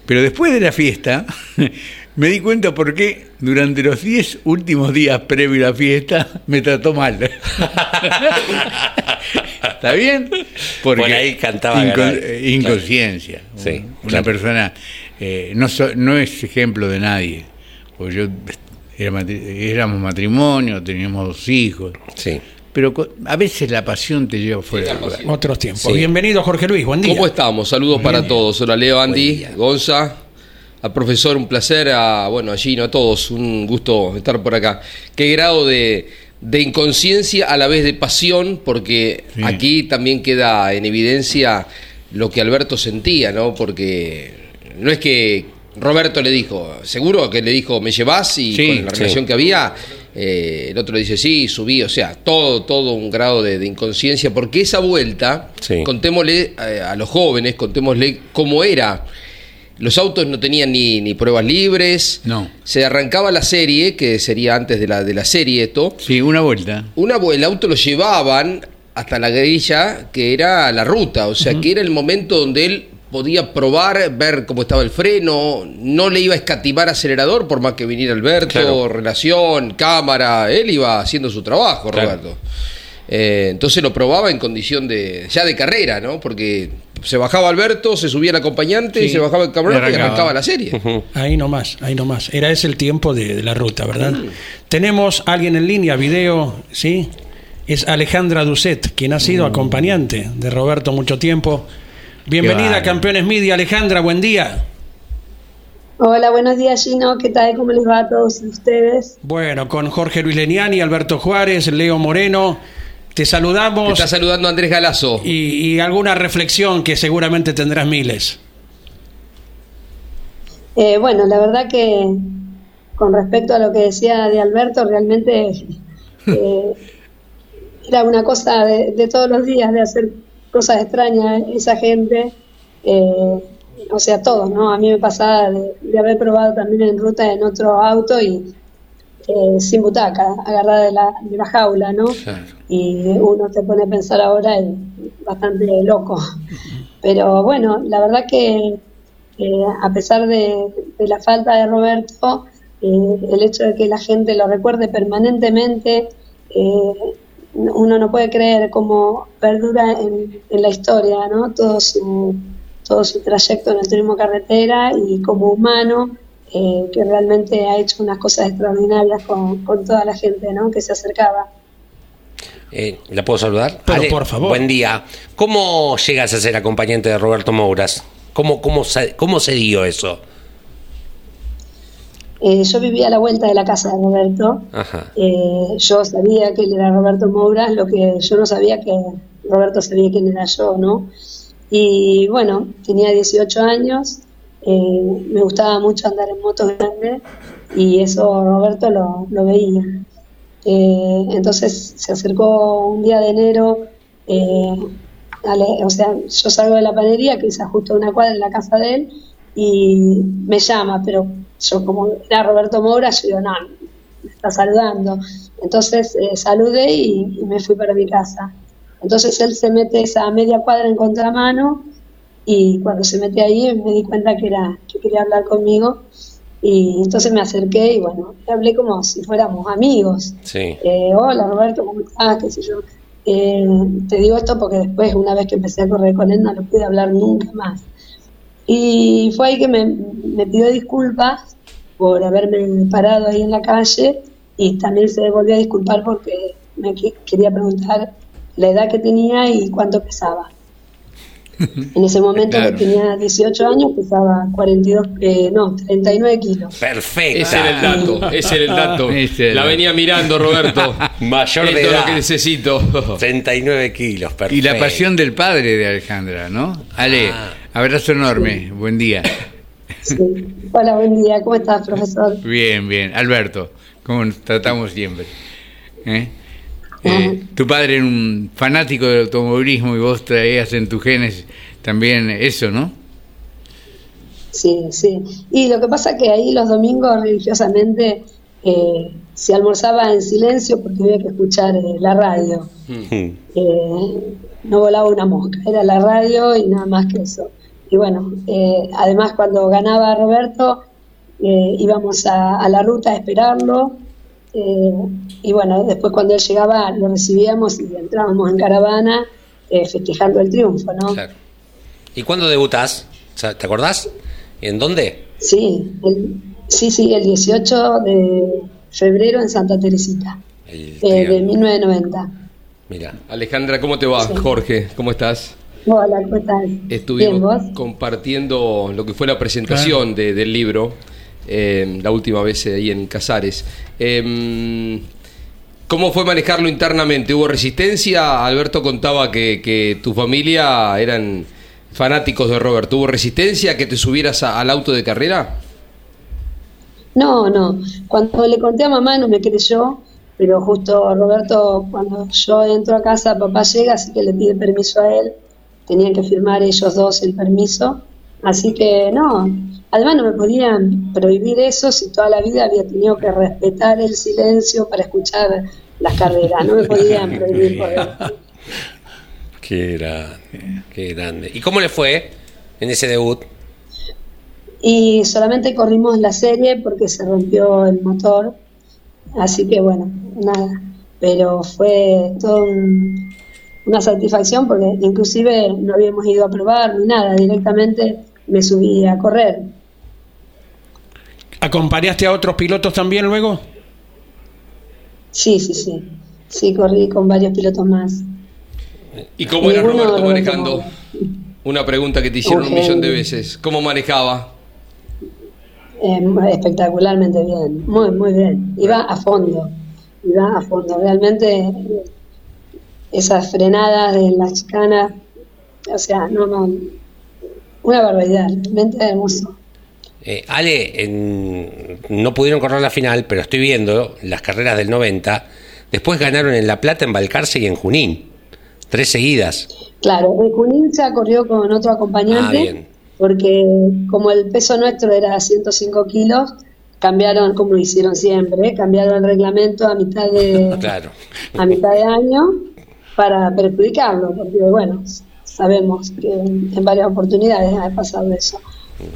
Pero después de la fiesta me di cuenta por qué durante los 10 últimos días previo a la fiesta me trató mal. ¿Está bien? Por ahí cantaba ganar. eh, inconsciencia. Sí, Una claro. persona eh, no, so- no es ejemplo de nadie. Porque yo era matri- éramos matrimonio, teníamos dos hijos. Sí. Pero a veces la pasión te lleva fuera. Otros tiempos. Sí. Bienvenido, Jorge Luis. Buen día. ¿Cómo estamos? Saludos para todos. Hola Leo, Andy, Gonza, al profesor, un placer, a bueno, a Gino, a todos, un gusto estar por acá. Qué grado de, de inconsciencia a la vez de pasión, porque Sí. aquí también queda en evidencia lo que Alberto sentía, ¿no? Porque no es que Roberto le dijo, seguro que le dijo, me llevas y Sí, con la sí. relación que había, eh, el otro le dice, sí, subí, o sea, todo, todo un grado de, de inconsciencia, porque esa vuelta, contémosle eh, a los jóvenes, contémosle cómo era. Los autos no tenían ni, ni pruebas libres. No. Se arrancaba la serie, que sería antes de la, de la serie esto. Sí, una vuelta. Una, el auto lo llevaban hasta la grilla, que era la ruta, o sea, que era el momento donde él podía probar, ver cómo estaba el freno, no le iba a escatimar acelerador por más que viniera Alberto, Claro. relación, cámara, él iba haciendo su trabajo, Claro. Roberto. Eh, entonces lo probaba en condición de ya de carrera, ¿no? Porque se bajaba Alberto, se subía el acompañante y se bajaba el camarote y Arrancaba. arrancaba la serie. Ahí nomás, ahí nomás. Era ese el tiempo de, de la ruta, ¿verdad? Tenemos a alguien en línea, video, ¿sí? Es Alejandra Ducet, quien ha sido acompañante de Roberto mucho tiempo. Bienvenida a. Campeones Media, Alejandra, buen día. Hola, buenos días Gino, ¿qué tal? ¿Cómo les va a todos ustedes? Bueno, con Jorge Luis Leniani, Alberto Juárez, Leo Moreno, te Te saludamos está saludando Andrés Galazo. y, y alguna reflexión que seguramente tendrás miles. Eh, bueno, la verdad que con respecto a lo que decía de Alberto, realmente eh, era una cosa de, de todos los días, de hacer cosas extrañas, esa gente, eh, o sea, todos, ¿no? A mí me pasaba de, de haber probado también en ruta en otro auto y eh, sin butaca, agarrada de la, de la jaula, ¿no? Y uno se pone a pensar ahora es bastante loco. Pero bueno, la verdad que a pesar de, de la falta de Roberto, eh, el hecho de que la gente lo recuerde permanentemente, eh, uno no puede creer cómo perdura en, en la historia, ¿no? Todo su, todo su trayecto en el turismo carretera y como humano, eh, que realmente ha hecho unas cosas extraordinarias con, con toda la gente, ¿no? Que se acercaba. Eh, ¿La puedo saludar? Pero, por favor. Buen día. ¿Cómo llegas a ser acompañante de Roberto Mouras? ¿Cómo, cómo, se, cómo se dio eso? Eh, yo vivía a la vuelta de la casa de Roberto. Ajá. Eh, yo sabía que él era Roberto Mouras, lo que yo no sabía que Roberto sabía quién era yo, ¿no? Y bueno, tenía 18 años, eh, me gustaba mucho andar en motos grandes y eso Roberto lo, lo veía. Eh, entonces se acercó un día de enero, eh, o sea, yo salgo de la panería, que es justo una cuadra en la casa de él, y me llama, pero yo como era Roberto Moura, yo digo, no, me está saludando. Entonces eh, saludé y, y me fui para mi casa. Entonces él se mete esa media cuadra en contramano y cuando se mete ahí me di cuenta que era que quería hablar conmigo y entonces me acerqué y bueno, le hablé como si fuéramos amigos. Sí. Eh, hola Roberto, ¿cómo estás? ¿Qué sé yo? Eh, te digo esto porque después, una vez que empecé a correr con él, no le pude hablar nunca más. Y fue ahí que me, me pidió disculpas por haberme parado ahí en la calle y también se volvió a disculpar porque me que- quería preguntar la edad que tenía y cuánto pesaba. En ese momento que tenía 18 años pesaba 42, eh, no, 39 kilos. Perfecto. Ese era el dato, ese era el dato. Era. La venía mirando, Roberto. Mayor Esto de es lo edad. que necesito. 39 kilos, perfecto. Y la pasión del padre de Alejandra, ¿no? Ale, Ah. abrazo enorme, buen día. Sí. Hola, buen día. ¿Cómo estás, profesor? Bien, bien. Alberto, como nos tratamos siempre. ¿Eh? Eh, tu padre era un fanático del automovilismo y vos traías en tus genes también eso, ¿no? Sí, sí. Y lo que pasa es que ahí los domingos religiosamente eh, se almorzaba en silencio porque había que escuchar eh, la radio. Hmm. Eh, no volaba una mosca, era la radio y nada más que eso. Y bueno, eh, además cuando ganaba Roberto eh, íbamos a, a la ruta a esperarlo. Eh, y bueno, después cuando él llegaba lo recibíamos y entrábamos en caravana eh, festejando el triunfo, ¿no? Claro. ¿Y cuándo debutás? ¿Te acordás? ¿Y en dónde? Sí, el, sí, sí, el 18 de febrero en Santa Teresita, eh, de triángulo. 1990. Mira. Alejandra, ¿cómo te va? Sí. Jorge, ¿cómo estás? Hola, ¿cómo estás? Bien, Estuvimos vos. compartiendo lo que fue la presentación de- del libro eh, la última vez ahí en Casares. Eh, ¿Cómo fue manejarlo internamente? ¿Hubo resistencia? Alberto contaba que, tu familia eran fanáticos de Robert. ¿Hubo resistencia que te subieras al auto de carrera? No, no. Cuando le conté a mamá no me creyó, pero justo Roberto, cuando yo entro a casa, papá llega, así que le pide permiso a él. Tenían que firmar ellos dos el permiso. Así que no. Además no me podían prohibir eso si toda la vida había tenido que respetar el silencio para escuchar las carreras. No me podían prohibir correr. Qué grande, qué grande. ¿Y cómo le fue en ese debut? Y solamente corrimos la serie porque se rompió el motor. Así que bueno, nada. Pero fue todo un- una satisfacción porque inclusive no habíamos ido a probar ni nada. Directamente me subí a correr. ¿Acompañaste a otros pilotos también luego? Sí, sí, sí. Sí, corrí con varios pilotos más. ¿Y cómo era Ninguno Roberto manejando? Una pregunta que te hicieron un millón de veces. ¿Cómo manejaba? Eh, espectacularmente bien, muy, muy bien. Iba a fondo, iba a fondo. Realmente esas frenadas de la chicana, o sea, no, no, una barbaridad, realmente hermoso. Eh, Ale, en- no pudieron correr la final, pero estoy viendo las carreras del 90. Después ganaron en La Plata, en Balcarce y en Junín. Tres seguidas. Claro, en Junín se corrió con otro acompañante, Ah, bien. porque como el peso nuestro era 105 kilos, cambiaron, como lo hicieron siempre, cambiaron el reglamento a mitad de, Claro. a mitad de año para perjudicarlo, porque bueno, sabemos que en, en varias oportunidades ha pasado eso.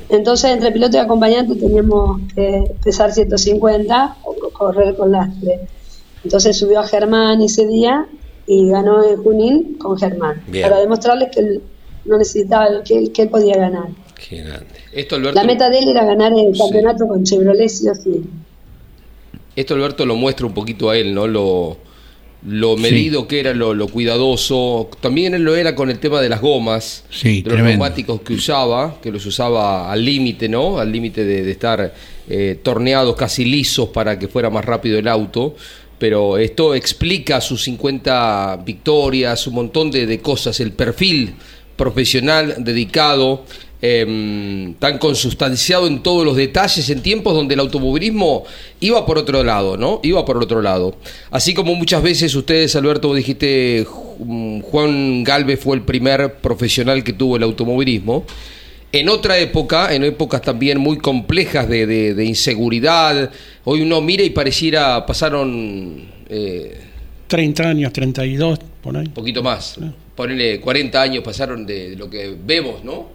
Entonces, entre piloto y acompañante teníamos que pesar 150 o co- correr con lastre. Entonces subió a Germán ese día y ganó en Junín con Germán, Bien. para demostrarles que él no necesitaba, que él, que él podía ganar. Qué grande. Esto, Alberto, La meta de él era ganar el campeonato con Chevrolet sí o sí. esto Alberto lo muestra un poquito a él, ¿no? Lo, lo medido que era, lo, lo cuidadoso. También él lo era con el tema de las gomas, Sí, de los tremendo. neumáticos que usaba, que los usaba al límite, ¿no? Al límite de, de estar eh, torneados casi lisos para que fuera más rápido el auto. Pero esto explica sus 50 victorias, un montón de, de cosas, el perfil profesional, dedicado, em, tan consustanciado en todos los detalles, en tiempos donde el automovilismo iba por otro lado, ¿no? Iba por otro lado. Así como muchas veces ustedes, Alberto, vos dijiste, Ju- Juan Galvez fue el primer profesional que tuvo el automovilismo. En otra época, en épocas también muy complejas de, de- de inseguridad, hoy uno mira y pareciera pasaron eh, 30 años, 32, por ahí. un poquito más. Ponele 40 años pasaron de, de lo que vemos, ¿no?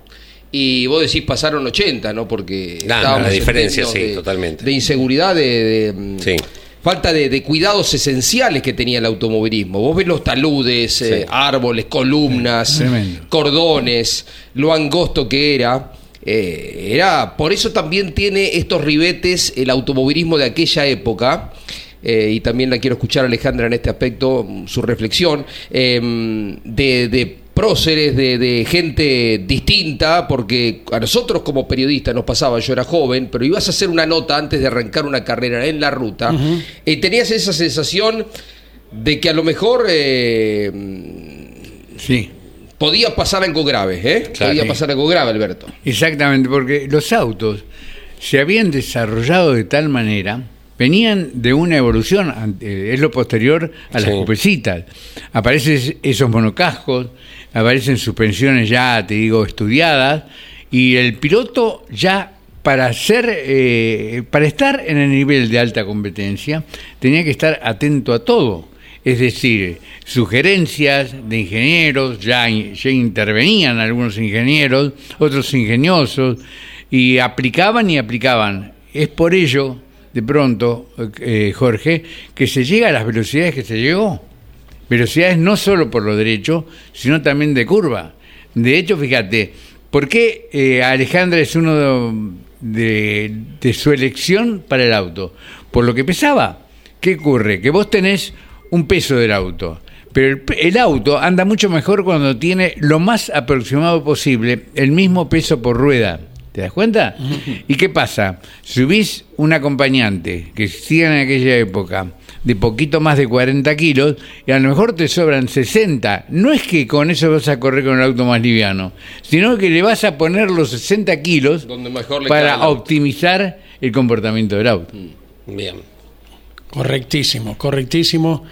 Y vos decís pasaron 80, ¿no? Porque Claro, estábamos la en diferencia, sí, de- totalmente. De inseguridad, de, de, mm, Sí. falta de, de cuidados esenciales que tenía el automovilismo. Vos ves los taludes, eh, árboles, columnas, Tremendo. cordones, lo angosto que era. Eh, era por eso también tiene estos ribetes el automovilismo de aquella época eh, y también la quiero escuchar a Alejandra en este aspecto su reflexión eh, de, de próceres, de, de gente distinta, porque a nosotros como periodistas nos pasaba, yo era joven, pero ibas a hacer una nota antes de arrancar una carrera en la ruta, y tenías esa sensación de que a lo mejor eh, Sí. podía pasar algo grave, ¿eh? Podía pasar algo grave, Alberto. Exactamente, porque los autos se habían desarrollado de tal manera, venían de una evolución, es lo posterior a las Sí. cupecitas. Aparecen esos monocascos, aparecen suspensiones ya, te digo, estudiadas, y el piloto ya para ser, eh, para estar en el nivel de alta competencia, tenía que estar atento a todo. Es decir, sugerencias de ingenieros, ya, ya intervenían algunos ingenieros, otros ingeniosos, y aplicaban y aplicaban. Es por ello, de pronto, eh, Jorge, que se llega a las velocidades que se llegó. Velocidades no solo por lo derecho, sino también de curva. De hecho, fíjate, ¿por qué eh, Alejandra es uno de, de su elección para el auto? Por lo que pesaba. ¿Qué ocurre? Que vos tenés un peso del auto, pero el, el auto anda mucho mejor cuando tiene lo más aproximado posible el mismo peso por rueda. ¿Te das cuenta? ¿Y qué pasa? Subís un acompañante que existía en aquella época de poquito más de 40 kilos y a lo mejor te sobran 60. No es que con eso vas a correr con el auto más liviano, sino que le vas a poner los 60 kilos Donde mejor le cae para optimizar el comportamiento del auto. Bien. Correctísimo, correctísimo.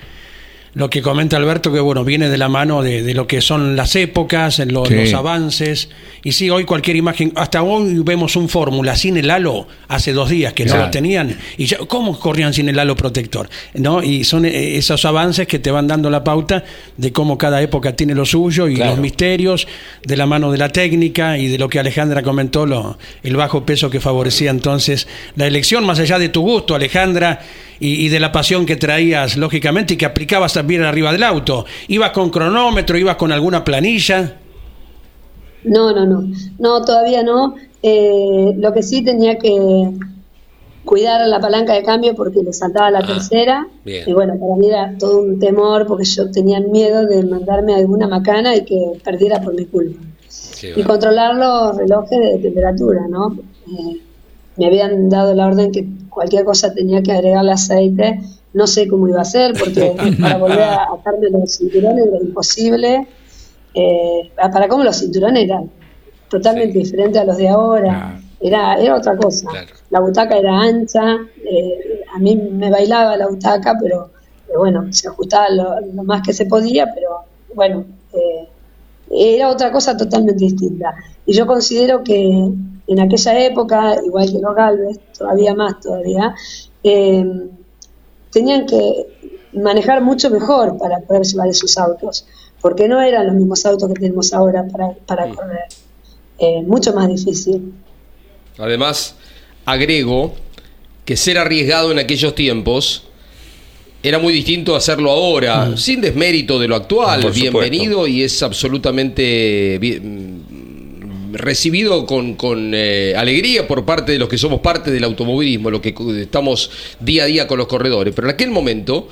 Lo que comenta Alberto, que bueno, viene de la mano de, de lo que son las épocas, en lo- Sí. los avances. Y sí, hoy cualquier imagen, hasta hoy vemos un fórmula sin el halo, hace dos días que no lo tenían. Y ya, ¿cómo corrían sin el halo protector? ¿No? Y son eh, esos avances que te van dando la pauta de cómo cada época tiene lo suyo y Claro. los misterios de la mano de la técnica y de lo que Alejandra comentó, lo, el bajo peso que favorecía entonces la elección, más allá de tu gusto, Alejandra, y, y de la pasión que traías, lógicamente, y que aplicabas también arriba del auto. ¿Ibas con cronómetro, ibas con alguna planilla? No, no, no. No, todavía no. Eh, lo que sí tenía que cuidar la palanca de cambio porque le saltaba la Ah, tercera. bien. Y bueno, para mí era todo un temor porque yo tenía miedo de mandarme alguna macana y que perdiera por mi culpa. Sí, Y controlar los relojes de temperatura, ¿no? Eh, me habían dado la orden que cualquier cosa tenía que agregarle aceite. No sé cómo iba a ser porque para volver a atarme los cinturones era imposible. Eh, para cómo los cinturones eran totalmente diferentes a los de ahora. Era, era otra cosa. Claro. La butaca era ancha, eh, a mí me bailaba la butaca, pero, pero bueno, se ajustaba lo, lo más que se podía, pero bueno, eh, era otra cosa totalmente distinta. Y yo considero que en aquella época, igual que los Galvez, todavía más todavía, eh, tenían que manejar mucho mejor para poder llevar esos autos, porque no eran los mismos autos que tenemos ahora para, para correr. Eh, mucho más difícil. Además, agrego que ser arriesgado en aquellos tiempos era muy distinto a hacerlo ahora, sin desmérito de lo actual, bienvenido y es absolutamente bien- mm, recibido con, con, eh, alegría por parte de los que somos parte del automovilismo, los que estamos día a día con los corredores. Pero en aquel momento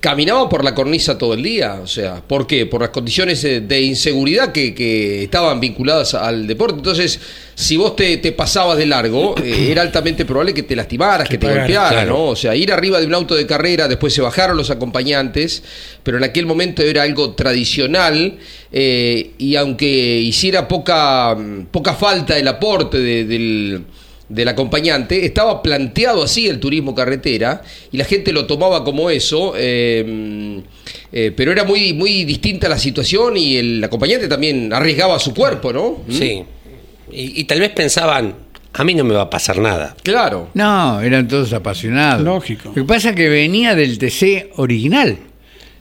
caminaban por la cornisa todo el día. O sea, ¿por qué? Por las condiciones de inseguridad que, que estaban vinculadas al deporte. Entonces, si vos te, te pasabas de largo, eh, era altamente probable que te lastimaras, que, te pagaran, golpearan, claro. ¿no? O sea, ir arriba de un auto de carrera, después se bajaron los acompañantes, pero en aquel momento era algo tradicional eh, y aunque hiciera poca, poca falta el aporte de- del, del acompañante, estaba planteado así el turismo carretera y la gente lo tomaba como eso, eh, eh, pero era muy, muy distinta la situación y el acompañante también arriesgaba su cuerpo, ¿no? ¿Mm? Sí. Y, y tal vez pensaban, a mí no me va a pasar nada. Claro. No, eran todos apasionados. Lógico. Lo que pasa es que venía del TC original.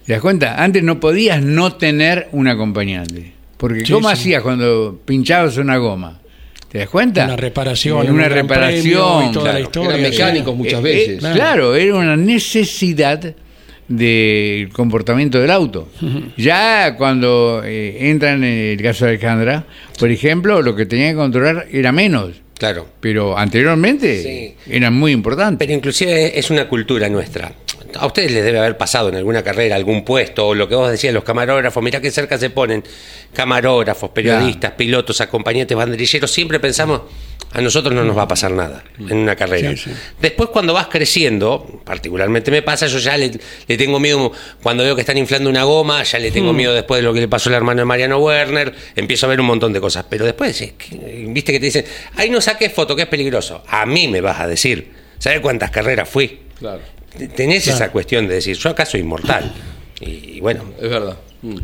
¿Te das cuenta? Antes no podías no tener un acompañante. Porque Sí, ¿cómo sí. hacías cuando pinchabas una goma? ¿Te das cuenta? Una reparación, Una un reparación. y toda la claro. historia, Eran sí. mecánicos muchas Eh, veces. eh, claro, era una necesidad del comportamiento del auto. Ya cuando eh, entran en el caso de Alejandra, por ejemplo, lo que tenía que controlar era menos, Claro. pero anteriormente Sí. eran muy importantes. Pero inclusive es una cultura nuestra. A ustedes les debe haber pasado en alguna carrera, algún puesto, o lo que vos decías, los camarógrafos, mirá qué cerca se ponen camarógrafos, periodistas, pilotos, acompañantes, banderilleros, siempre pensamos, a nosotros no nos va a pasar nada en una carrera. Sí, sí. Después cuando vas creciendo, particularmente me pasa, yo ya le, le tengo miedo, cuando veo que están inflando una goma, ya le tengo miedo después de lo que le pasó al hermano de Mariano Werner, empiezo a ver un montón de cosas, pero después, que- viste que te dicen, ahí no saques foto, que es peligroso. A mí me vas a decir, ¿sabes cuántas carreras fui? Claro, Tenés esa cuestión de decir, yo acá soy inmortal. Y, y bueno, es verdad. Mm.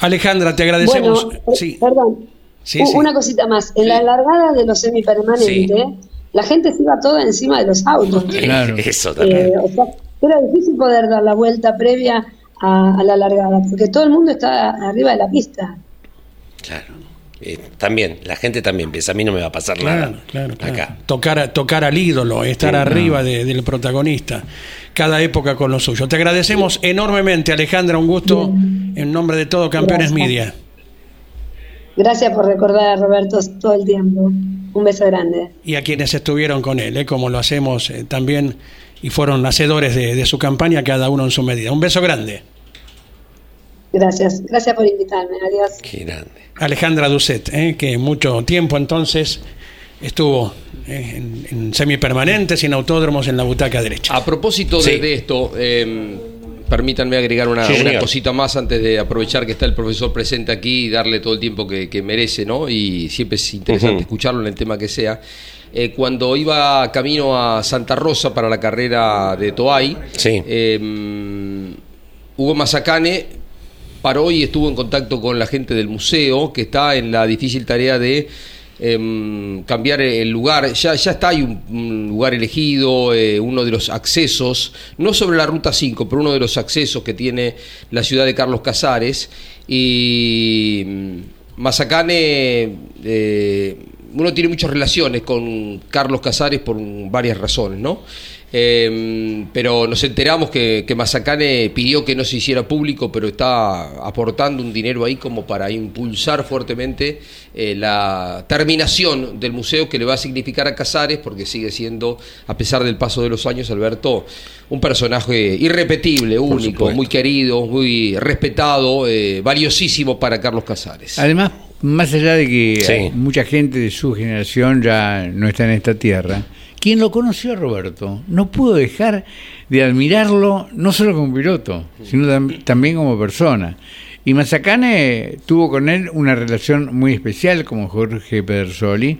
Alejandra, te agradecemos. Bueno, eh, sí, perdón. Sí, U- sí. Una cosita más. En la largada de los semipermanentes, la gente se iba toda encima de los autos. Claro. eso también. Eh, o sea, era difícil poder dar la vuelta previa a, a la largada, porque todo el mundo está arriba de la pista. Claro. Eh, también, la gente también piensa, a mí no me va a pasar Claro, nada. claro, claro. Acá. Tocar, tocar al ídolo, estar arriba de- del protagonista. Cada época con lo suyo. Te agradecemos enormemente, Alejandra. Un gusto en nombre de todo Campeones Gracias. Media. Gracias por recordar a Roberto todo el tiempo. Un beso grande. Y a quienes estuvieron con él, ¿eh? como lo hacemos eh, también y fueron hacedores de, de su campaña, cada uno en su medida. Un beso grande. Gracias. Gracias por invitarme. Adiós. Qué grande. Alejandra Ducet, ¿eh? que mucho tiempo entonces estuvo eh, en, en semipermanentes y en autódromos en la butaca derecha. A propósito de, Sí. de esto, eh, permítanme agregar una, Sí, una señor. cosita más antes de aprovechar que está el profesor presente aquí y darle todo el tiempo que, que merece, ¿no? Y siempre es interesante escucharlo en el tema que sea. Eh, cuando iba camino a Santa Rosa para la carrera de Toay, Sí. eh, Hugo Mazacane paró y estuvo en contacto con la gente del museo que está en la difícil tarea de em, cambiar el lugar. Ya, está, hay un, un lugar elegido, eh, uno de los accesos, no sobre la ruta 5, pero uno de los accesos que tiene la ciudad de Carlos Casares. Y mm, Mazacane, eh, uno tiene muchas relaciones con Carlos Casares por varias razones, ¿no? Eh, pero nos enteramos que, que Mazacane pidió que no se hiciera público, pero está aportando un dinero ahí como para impulsar fuertemente eh, la terminación del museo que le va a significar a Casares, porque sigue siendo, a pesar del paso de los años, Alberto, un personaje irrepetible, único, muy querido, muy respetado, eh, valiosísimo para Carlos Casares. Además, más allá de que Sí. mucha gente de su generación ya no está en esta tierra, quien lo conoció a Roberto no pudo dejar de admirarlo no solo como piloto, sino tam- también como persona. Y Mazacane tuvo con él una relación muy especial como Jorge Pedersoli,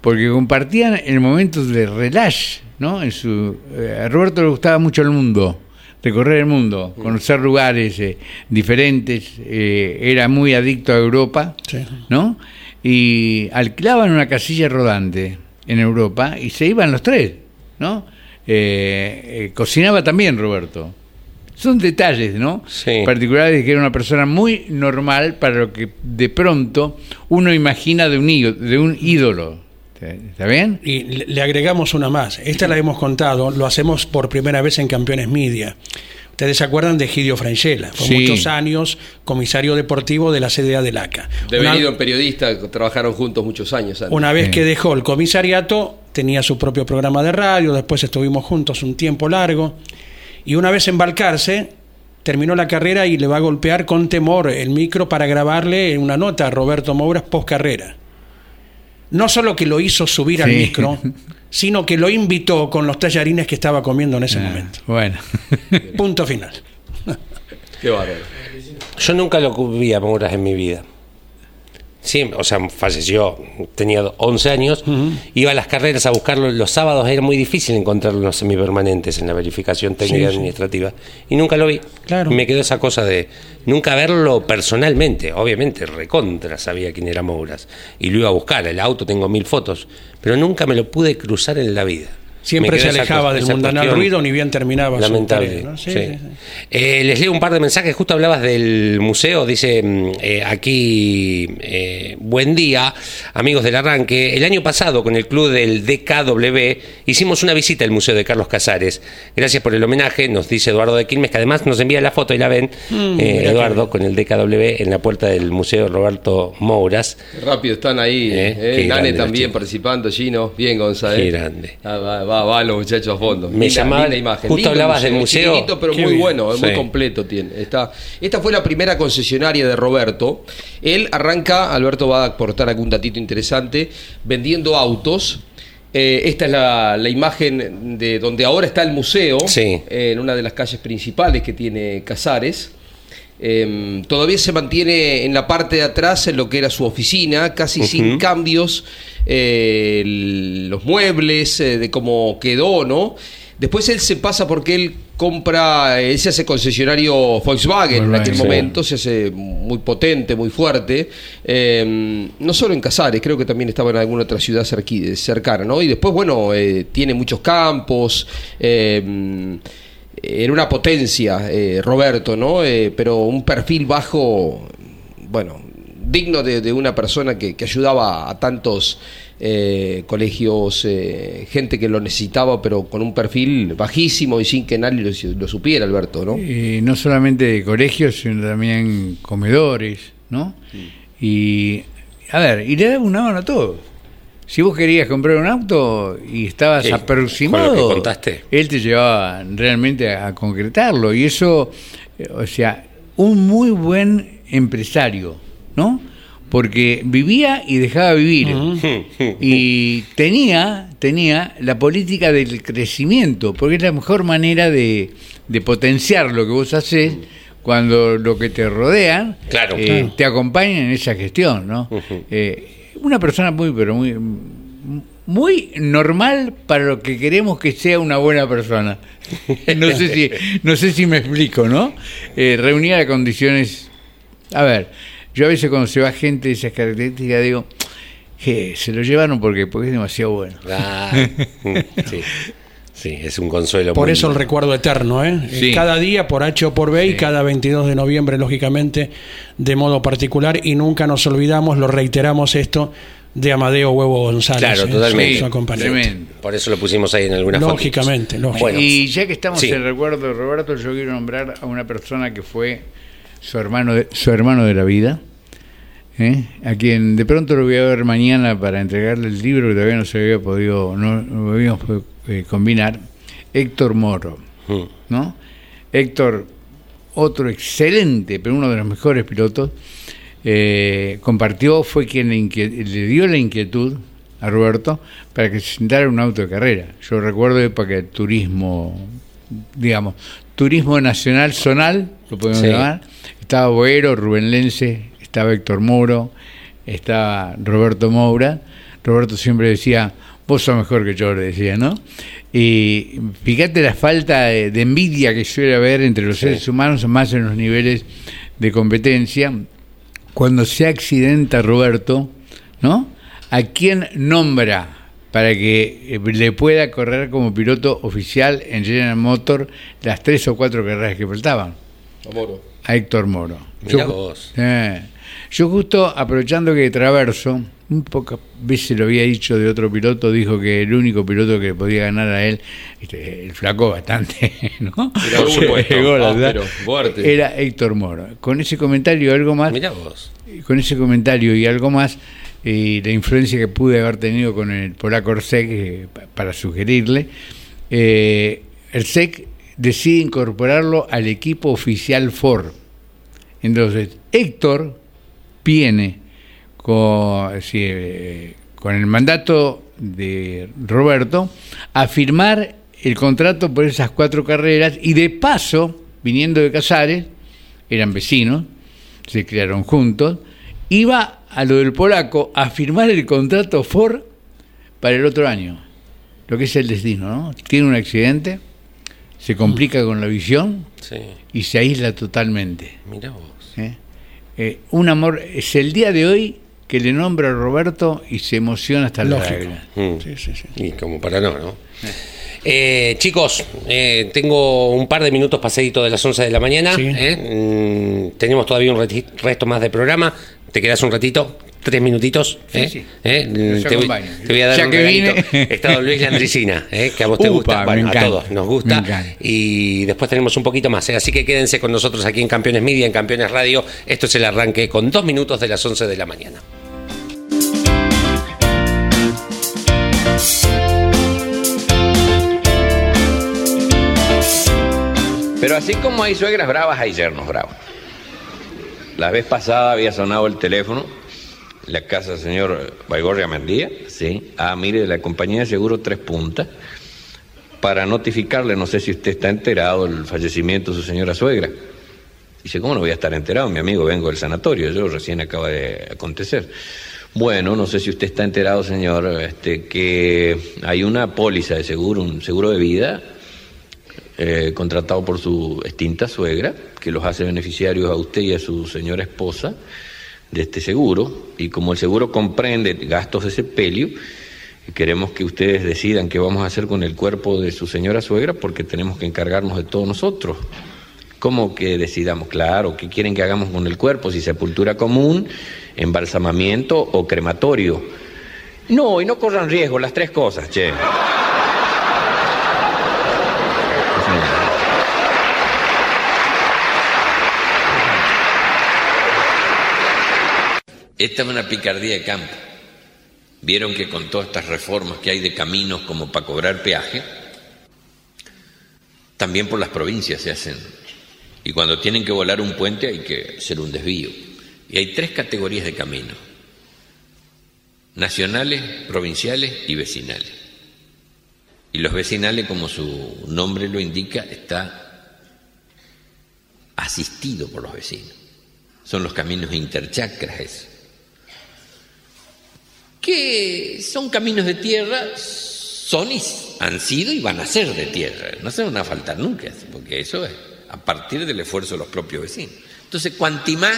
porque compartían en momentos de relax, ¿no? En su, eh, a Roberto le gustaba mucho el mundo, recorrer el mundo, conocer lugares eh, diferentes, eh, era muy adicto a Europa, Sí. ¿no? Y alquilaban una casilla rodante en Europa y se iban los tres, ¿no? Eh, eh, cocinaba también Roberto. Son detalles, ¿no? Sí. Particulares de que era una persona muy normal para lo que de pronto uno imagina de un, ídolo- de un ídolo. ¿Está bien? Y le le agregamos una más. Esta la hemos contado, lo hacemos por primera vez en Campeones Media. Ustedes se acuerdan de Gidio Frangella, fue Sí. muchos años comisario deportivo de la CDA del ACA. Devenido periodista, trabajaron juntos muchos años. antes. Una vez Sí. que dejó el comisariato, tenía su propio programa de radio, después estuvimos juntos un tiempo largo, y una vez embarcarse, terminó la carrera y le va a golpear con temor el micro para grabarle una nota a Roberto Mouras post carrera. No solo que lo hizo subir al micro, sino que lo invitó con los tallarines que estaba comiendo en ese Ah, momento. Bueno. Punto final. Qué bárbaro. Yo nunca lo vi a Mouras en mi vida. Sí, o sea, falleció, tenía 11 años, iba a las carreras a buscarlo los sábados, era muy difícil encontrar los semipermanentes en la verificación técnica Sí, sí. administrativa, y nunca lo vi. Claro. Me quedó esa cosa de nunca verlo personalmente, obviamente, recontra sabía quién era Mouras, y lo iba a buscar, el auto tengo mil fotos, pero nunca me lo pude cruzar en la vida. Siempre se alejaba del mundanal ruido, ni bien terminaba su Lamentable. tarea, ¿no? Sí, sí. sí, sí. Eh, les leo un par de mensajes. Justo hablabas del museo. Dice mm, eh, aquí: eh, Buen día, amigos del arranque. El año pasado, con el club del DKW, hicimos una visita al Museo de Carlos Casares. Gracias por el homenaje, nos dice Eduardo de Quilmes, que además nos envía la foto y la ven, Mm, eh, Eduardo, con el DKW en la puerta del Museo Roberto Mouras. Qué Rápido están ahí. Eh, Eh, Nane también participando, Gino. Bien, Gonzalo. Qué grande. va, va va, va los muchachos a fondo. Me Linda- llamaba- linda imagen. justo Lindo hablabas del museo. chiquitito, pero Qué muy bien. bueno, Sí. muy completo tiene. Está, esta fue la primera concesionaria de Roberto. Él arranca, Alberto va a aportar algún datito interesante, vendiendo autos. Eh, esta es la, la imagen de donde ahora está el museo, Sí. en una de las calles principales que tiene Casares. Eh, todavía se mantiene en la parte de atrás en lo que era su oficina, casi sin cambios, eh, el- los muebles, eh, de cómo quedó, ¿no? Después él se pasa porque él compra, él se hace concesionario Volkswagen en aquel Sí. momento, se hace muy potente, muy fuerte, eh, no solo en Casares, creo que también estaba en alguna otra ciudad cercana, ¿no? Y después, bueno, eh, tiene muchos campos, eh, era una potencia, eh, Roberto, ¿no? Eh, pero un perfil bajo, bueno, digno de, de una persona que, que ayudaba a tantos eh, colegios, eh, gente que lo necesitaba, pero con un perfil bajísimo y sin que nadie lo, lo supiera, Alberto, ¿no? Y no solamente de colegios, sino también comedores, ¿no? Y, a ver, y le daba una mano a todos. Si vos querías comprar un auto y estabas Sí, aproximado, con lo que contaste. él te llevaba realmente a, a concretarlo. Y eso, eh, o sea, un muy buen empresario, ¿no? Porque vivía y dejaba vivir. Y tenía, tenía la política del crecimiento, porque es la mejor manera de, de potenciar lo que vos haces cuando lo que te rodean Claro. eh, Claro. te acompañan en esa gestión, ¿no? Eh, una persona muy, pero muy, muy normal para lo que queremos que sea una buena persona. No sé si, no sé si me explico, ¿no? Eh, reunía las condiciones. A ver, yo a veces cuando se va gente de esas características digo, que se lo llevaron porque, porque es demasiado bueno. Ah, sí. Sí, es un consuelo. Por muy eso el recuerdo eterno, ¿eh? Sí. Cada día, por H o por B, y cada 22 de noviembre, lógicamente, de modo particular, y nunca nos olvidamos, lo reiteramos esto, de Amadeo Huevo González. Claro, ¿eh? totalmente. Su- su. Tremendo. Por eso lo pusimos ahí en algunas Lógicamente. Bueno, y ya que estamos sí. en el recuerdo de Roberto, yo quiero nombrar a una persona que fue su hermano de, su hermano de la vida, ¿eh? a quien de pronto lo voy a ver mañana para entregarle el libro que todavía no se había podido, no, no habíamos podido, eh, combinar, Héctor Moro, Mm. ¿no? Héctor, otro excelente, pero uno de los mejores pilotos, eh, compartió, fue quien le, dio la inquietud a Roberto para que se sentara en un auto de carrera. Yo recuerdo época de turismo, digamos, turismo nacional zonal, lo podemos Sí. llamar. Estaba Boero, Rubén Lense, estaba Héctor Moro, estaba Roberto Moura. Roberto siempre decía, vos sos mejor que yo, le decía, ¿no? Y fíjate la falta de, de envidia que suele haber entre los seres humanos, más en los niveles de competencia. Cuando se accidenta Roberto, ¿no? ¿A quién nombra para que eh, le pueda correr como piloto oficial en General Motor las tres o cuatro carreras que faltaban? Amoro. A Héctor Moro. Mirá Yo- vos. eh, yo justo aprovechando que Traverso, un pocas veces lo había dicho de otro piloto, dijo que el único piloto que podía ganar a él, este, el flaco bastante, ¿no? Llegó, áspero, verdad, fuerte. Era Héctor Moro. Con ese comentario algo más, Mirá vos. con ese comentario y algo más, eh, la influencia que pude haber tenido con el polaco Orsec eh, pa- para sugerirle, eh, Orsec decide incorporarlo al equipo oficial Ford. Entonces, Héctor viene con, eh, con el mandato de Roberto a firmar el contrato por esas cuatro carreras y de paso, viniendo de Casares, eran vecinos, se criaron juntos, iba a lo del polaco a firmar el contrato Ford para el otro año. Lo que es el destino, ¿no? Tiene un accidente, se complica con la visión Sí, y se aísla totalmente. mirá vos. ¿eh? Eh, un amor, es el día de hoy que le nombra a Roberto y se emociona hasta la lágrima. Mm. Sí, sí, sí. Y como para no, ¿no? Eh, chicos, eh, tengo un par de minutos pasadito de las 11 de la mañana. Sí. ¿eh? Mm, tenemos todavía un resto más de programa. ¿Te quedas un ratito? ¿Tres minutitos? Sí, ¿eh? sí. ¿Eh? Te, voy, acompaño. te voy a dar Ya un que regalito. vine. Está don Luis Landricina, ¿eh? que a vos te Upa, gusta. Bueno, a todos nos gusta. Y después tenemos un poquito más. ¿eh? Así que quédense con nosotros aquí en Campeones Media, en Campeones Radio. Esto es el arranque con dos minutos de las 11 de la mañana. Pero así como hay suegras bravas, hay yernos bravos. La vez pasada había sonado el teléfono, la casa del señor Baigorria Mendía, sí. Ah, mire, de la compañía de seguro Tres Puntas, para notificarle, no sé si usted está enterado, del fallecimiento de su señora suegra. Dice, ¿cómo no voy a estar enterado? Mi amigo, vengo del sanatorio, yo recién acaba de acontecer. Bueno, no sé si usted está enterado, señor, este, que hay una póliza de seguro, un seguro de vida, eh, contratado por su extinta suegra, que los hace beneficiarios a usted y a su señora esposa de este seguro, y como el seguro comprende gastos de sepelio, queremos que ustedes decidan qué vamos a hacer con el cuerpo de su señora suegra, porque tenemos que encargarnos de todos nosotros. ¿Cómo que decidamos? Claro, ¿qué quieren que hagamos con el cuerpo? Si sepultura común, embalsamamiento o crematorio. No, y no corran riesgo, las tres cosas, che. Esta es una picardía de campo. Vieron que con todas estas reformas que hay de caminos como para cobrar peaje, también por las provincias se hacen. Y cuando tienen que volar un puente hay que hacer un desvío. Y hay tres categorías de caminos. Nacionales, provinciales y vecinales. Y los vecinales, como su nombre lo indica, está asistido por los vecinos. Son los caminos interchacras que son caminos de tierra, son y han sido y van a ser de tierra, no se van a faltar nunca, porque eso es a partir del esfuerzo de los propios vecinos. Entonces, cuantimás,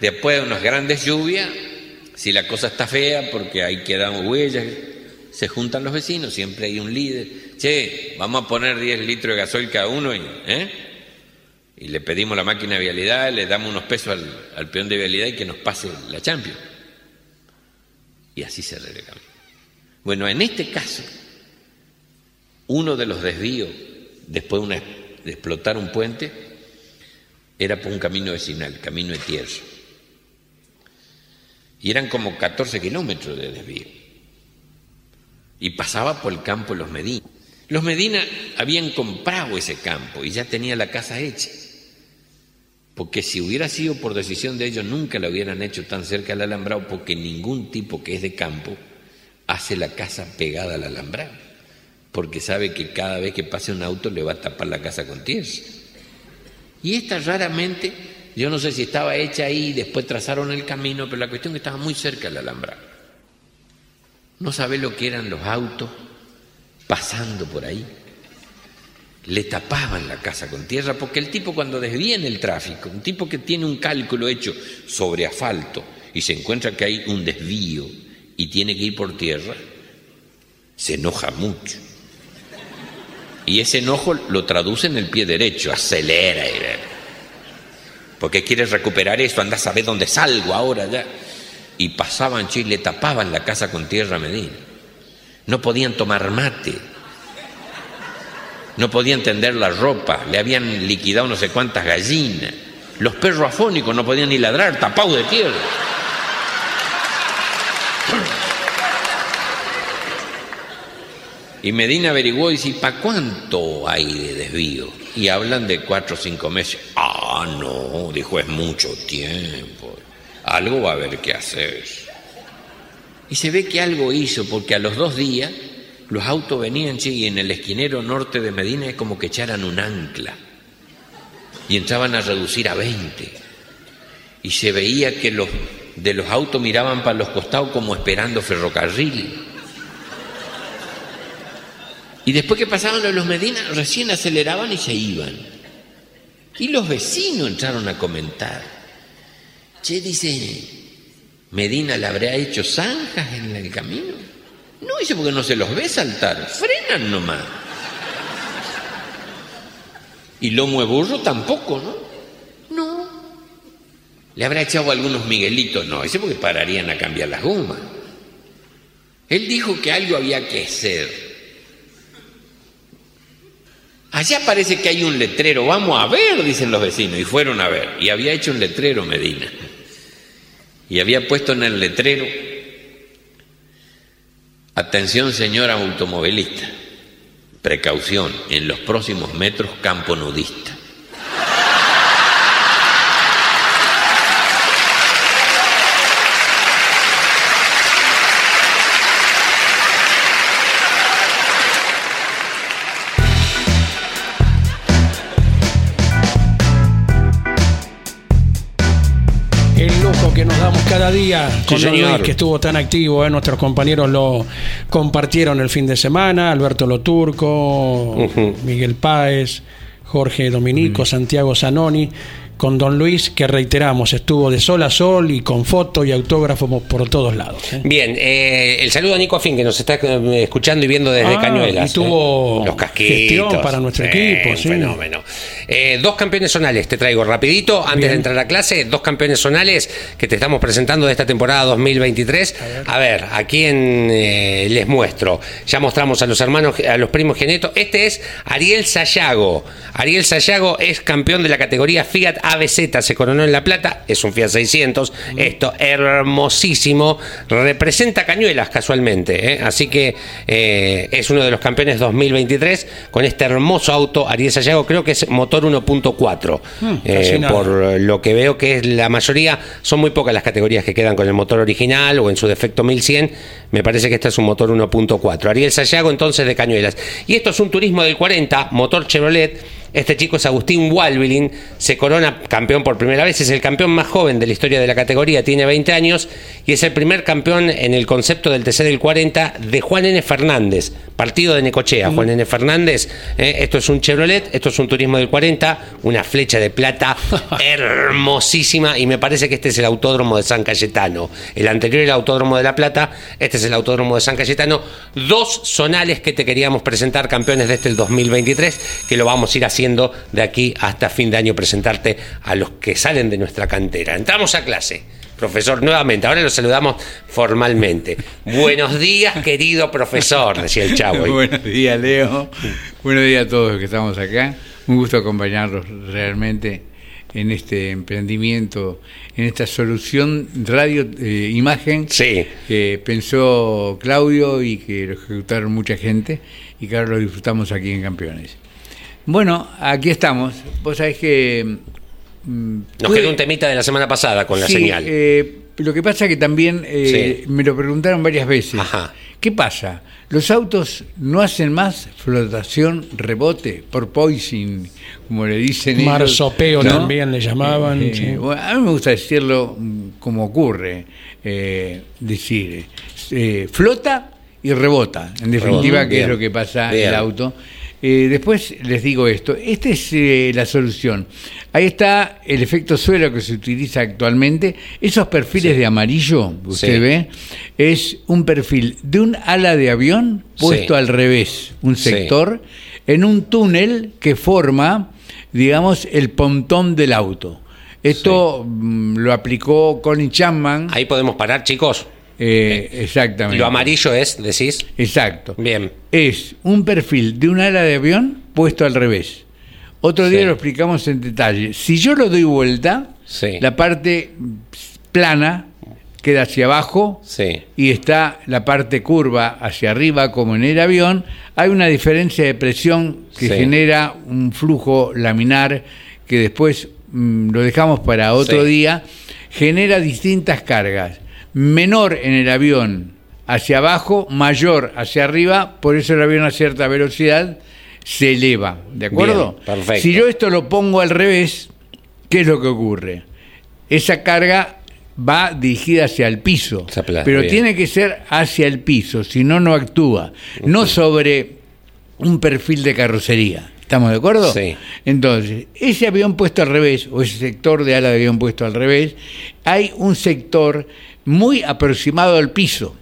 después de unas grandes lluvias, si la cosa está fea porque ahí quedan huellas, se juntan los vecinos, siempre hay un líder, che, vamos a poner 10 litros de gasoil cada uno y, ¿eh? y le pedimos la máquina de vialidad, le damos unos pesos al, al peón de vialidad y que nos pase la Champions y así se relega. Bueno, en este caso, uno de los desvíos, después de, explotar un puente, era por un camino vecinal, camino de tierra. Y eran como 14 kilómetros de desvío. Y pasaba por el campo de los Medina. Los Medina habían comprado ese campo y ya tenía la casa hecha. Porque si hubiera sido por decisión de ellos, nunca lo hubieran hecho tan cerca al alambrado, porque ningún tipo que es de campo hace la casa pegada al alambrado, porque sabe que cada vez que pase un auto le va a tapar la casa con tierra. Y esta raramente, yo no sé si estaba hecha ahí, después trazaron el camino, pero la cuestión es que estaba muy cerca del alambrado. No sabe lo que eran los autos pasando por ahí le tapaban la casa con tierra, porque el tipo cuando desviene el tráfico, un tipo que tiene un cálculo hecho sobre asfalto y se encuentra que hay un desvío y tiene que ir por tierra, se enoja mucho. Y ese enojo lo traduce en el pie derecho, acelera. Porque quiere recuperar eso, anda a saber dónde salgo ahora ya. Y pasaban, y le tapaban la casa con tierra a Medina. No podían tomar mate no podían tender la ropa, le habían liquidado no sé cuántas gallinas. Los perros afónicos no podían ni ladrar, tapados de tierra. Y Medina averiguó y dice, ¿para cuánto hay de desvío? Y hablan de cuatro o cinco meses. Ah, no, dijo, es mucho tiempo. Algo va a haber que hacer. Y se ve que algo hizo, porque a los dos días los autos venían, y en el esquinero norte de Medina es como que echaran un ancla. Y entraban a reducir a 20. Y se veía que los de los autos miraban para los costados como esperando ferrocarril. Y después que pasaban los Medina, recién aceleraban y se iban. Y los vecinos entraron a comentar. Che, dice, Medina le habría hecho zanjas en el camino. No, dice porque no se los ve saltar, frenan nomás. Y lomo de burro tampoco, ¿no? No. ¿Le habrá echado algunos miguelitos? No, dice porque pararían a cambiar las gomas. Él dijo que algo había que hacer. Allá parece que hay un letrero, vamos a ver, dicen los vecinos, y fueron a ver. Y había hecho un letrero Medina. Y había puesto en el letrero Atención señora automovilista, precaución, en los próximos metros campo nudista. Día con Sí, Don señor. Luis, que estuvo tan activo. ¿eh? Nuestros compañeros lo compartieron el fin de semana. Alberto Loturco, Ujú. Miguel Páez, Jorge Dominico, Santiago Zanoni. Con Don Luis, que reiteramos, estuvo de sol a sol y con foto y autógrafo por todos lados. ¿eh? Bien, eh, el saludo a Nico Afín, que nos está eh, escuchando y viendo desde Ah, Cañuelas. y tuvo los casquitos. para nuestro equipo, sí. Fenómeno. Dos campeones zonales te traigo rapidito, antes Bien. de entrar a clase, dos campeones zonales que te estamos presentando de esta temporada 2023. A ver, a quién les muestro. Ya mostramos a los hermanos, a los primos Geneto. Este es Ariel Sayago. Ariel Sayago es campeón de la categoría Fiat ABZ, se coronó en La Plata, es un Fiat 600. Esto, hermosísimo. Representa Cañuelas casualmente, ¿eh? así que eh, es uno de los campeones 2023 con este hermoso auto. Ariel Sayago creo que es motor 1.4. Hmm, eh, por lo que veo que es la mayoría, son muy pocas las categorías que quedan con el motor original o en su defecto 1100. Me parece que este es un motor 1.4. Ariel Sayago entonces de Cañuelas. Y esto es un turismo del 40, motor Chevrolet. Este chico es Agustín Walbilin, se corona campeón por primera vez, es el campeón más joven de la historia de la categoría, tiene 20 años y es el primer campeón en el concepto del TC del 40 de Juan N. Fernández, partido de Necochea. Juan N. Fernández, eh, esto es un Chevrolet, esto es un turismo del 40, una flecha de plata hermosísima y me parece que este es el autódromo de San Cayetano. El anterior era el autódromo de La Plata, este es el autódromo de San Cayetano. Dos zonales que te queríamos presentar, campeones de este el 2023, que lo vamos a ir haciendo de aquí hasta fin de año, presentarte a los que salen de nuestra cantera. Entramos a clase. Profesor, nuevamente, ahora lo saludamos formalmente. Buenos días, querido profesor, decía el chavo. ahí. Buenos días, Leo. Buenos días a todos los que estamos acá. Un gusto acompañarlos realmente en este emprendimiento, en esta solución radio-imagen Sí. que pensó Claudio y que lo ejecutaron mucha gente y que ahora lo disfrutamos aquí en Campeones. Bueno, aquí estamos. Vos sabés que... mm, Nos tuve- quedó un temita de la semana pasada con la Sí, señal. eh, lo que pasa que también eh, Sí. me lo preguntaron varias veces. Ajá. ¿Qué pasa? Los autos no hacen más flotación rebote por poising, como le dicen ellos, Marsopeo ¿no? también le llamaban. Eh, sí. bueno, a mí me gusta decirlo mm, como ocurre, eh, decir, eh, flota y rebota, en definitiva, Rebota, que es lo que pasa Bien. el auto. Eh, después les digo esto, esta es eh, la solución. Ahí está el efecto suelo que se utiliza actualmente. Esos perfiles de amarillo, usted Sí. ve, es un perfil de un ala de avión puesto Sí. al revés, un sector, en un túnel que forma, digamos, el pontón del auto. Esto mm, lo aplicó Colin Chapman. Ahí podemos parar, chicos. Eh, exactamente. Lo amarillo es, decís. Exacto. Bien. Es un perfil de un ala de avión puesto al revés. Otro Sí. día lo explicamos en detalle. Si yo lo doy vuelta, Sí. la parte plana queda hacia abajo Sí. y está la parte curva hacia arriba como en el avión, hay una diferencia de presión que Sí. genera un flujo laminar que después mm, lo dejamos para otro Sí. día, genera distintas cargas. Menor en el avión hacia abajo, mayor hacia arriba, por eso el avión a cierta velocidad se eleva, ¿de acuerdo? Bien, perfecto. Si yo esto lo pongo al revés, ¿qué es lo que ocurre? Esa carga va dirigida hacia el piso, aplasta, pero bien. tiene que ser hacia el piso, si no, no actúa, no sobre un perfil de carrocería. ¿Estamos de acuerdo? Sí. Entonces, ese avión puesto al revés, o ese sector de ala de avión puesto al revés, hay un sector muy aproximado al piso.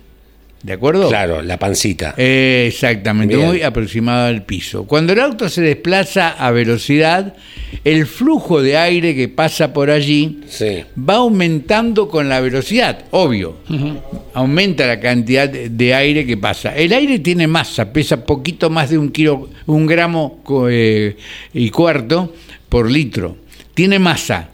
¿De acuerdo? Claro, la pancita. Eh, exactamente, Bien. muy aproximado al piso. Cuando el auto se desplaza a velocidad, el flujo de aire que pasa por allí Sí. va aumentando con la velocidad, obvio. Aumenta la cantidad de aire que pasa. El aire tiene masa, pesa poquito más de un kilo, un gramo eh, y cuarto por litro. Tiene masa.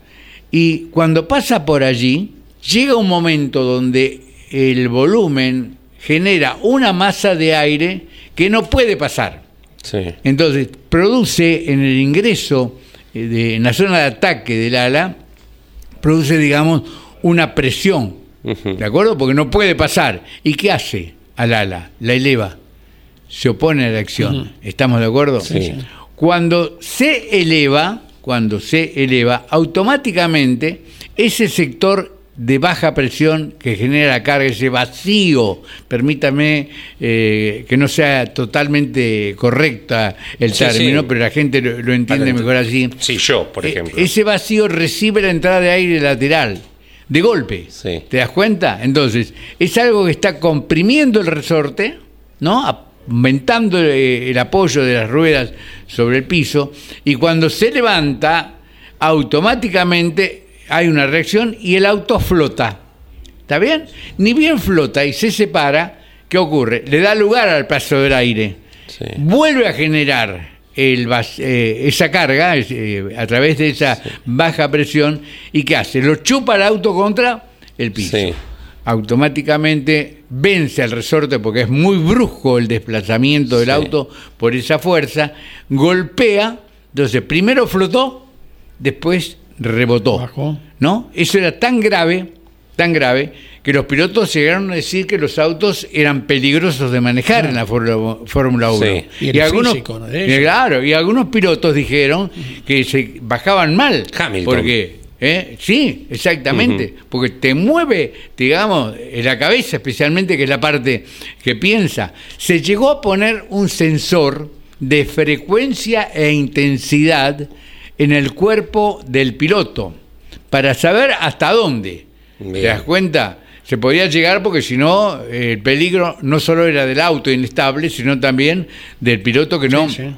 Y cuando pasa por allí, llega un momento donde el volumen genera una masa de aire que no puede pasar. Sí. Entonces, produce en el ingreso, eh, de, en la zona de ataque del ala, produce, digamos, una presión. ¿De acuerdo? Porque no puede pasar. ¿Y qué hace al ala? La eleva. Se opone a la acción. ¿Estamos de acuerdo? Sí. Cuando se eleva, cuando se eleva, automáticamente ese sector de baja presión que genera la carga, ese vacío, permítame eh, que no sea totalmente correcta el Sí, término, sí. pero la gente lo, lo entiende mejor así. Sí, yo, por Eh, ejemplo. ese vacío recibe la entrada de aire lateral, de golpe. Sí. ¿Te das cuenta? Entonces, es algo que está comprimiendo el resorte, ¿no? Aumentando eh, el apoyo de las ruedas sobre el piso, y cuando se levanta, automáticamente hay una reacción y el auto flota. ¿Está bien? Ni bien flota y se separa, ¿qué ocurre? Le da lugar al paso del aire. Sí. Vuelve a generar el eh, esa carga eh, a través de esa baja presión y ¿qué hace? Lo chupa el auto contra el piso. Sí. Automáticamente vence al resorte porque es muy brusco el desplazamiento del auto por esa fuerza, golpea, entonces primero flotó, después rebotó. Bajó. ¿No? Eso era tan grave, tan grave, que los pilotos llegaron a decir que los autos eran peligrosos de manejar en la Fórmula Fórmula 1. Sí. Y el físico, ¿no? de y ellos. claro, y algunos pilotos dijeron que se bajaban mal. Hamilton. Porque, ¿eh? sí, exactamente, porque te mueve, digamos, en la cabeza especialmente, que es la parte que piensa. Se llegó a poner un sensor de frecuencia e intensidad en el cuerpo del piloto para saber hasta dónde. Bien. ¿Te das cuenta? Se podía llegar porque si no, el peligro no solo era del auto inestable, sino también del piloto que no Sí, sí.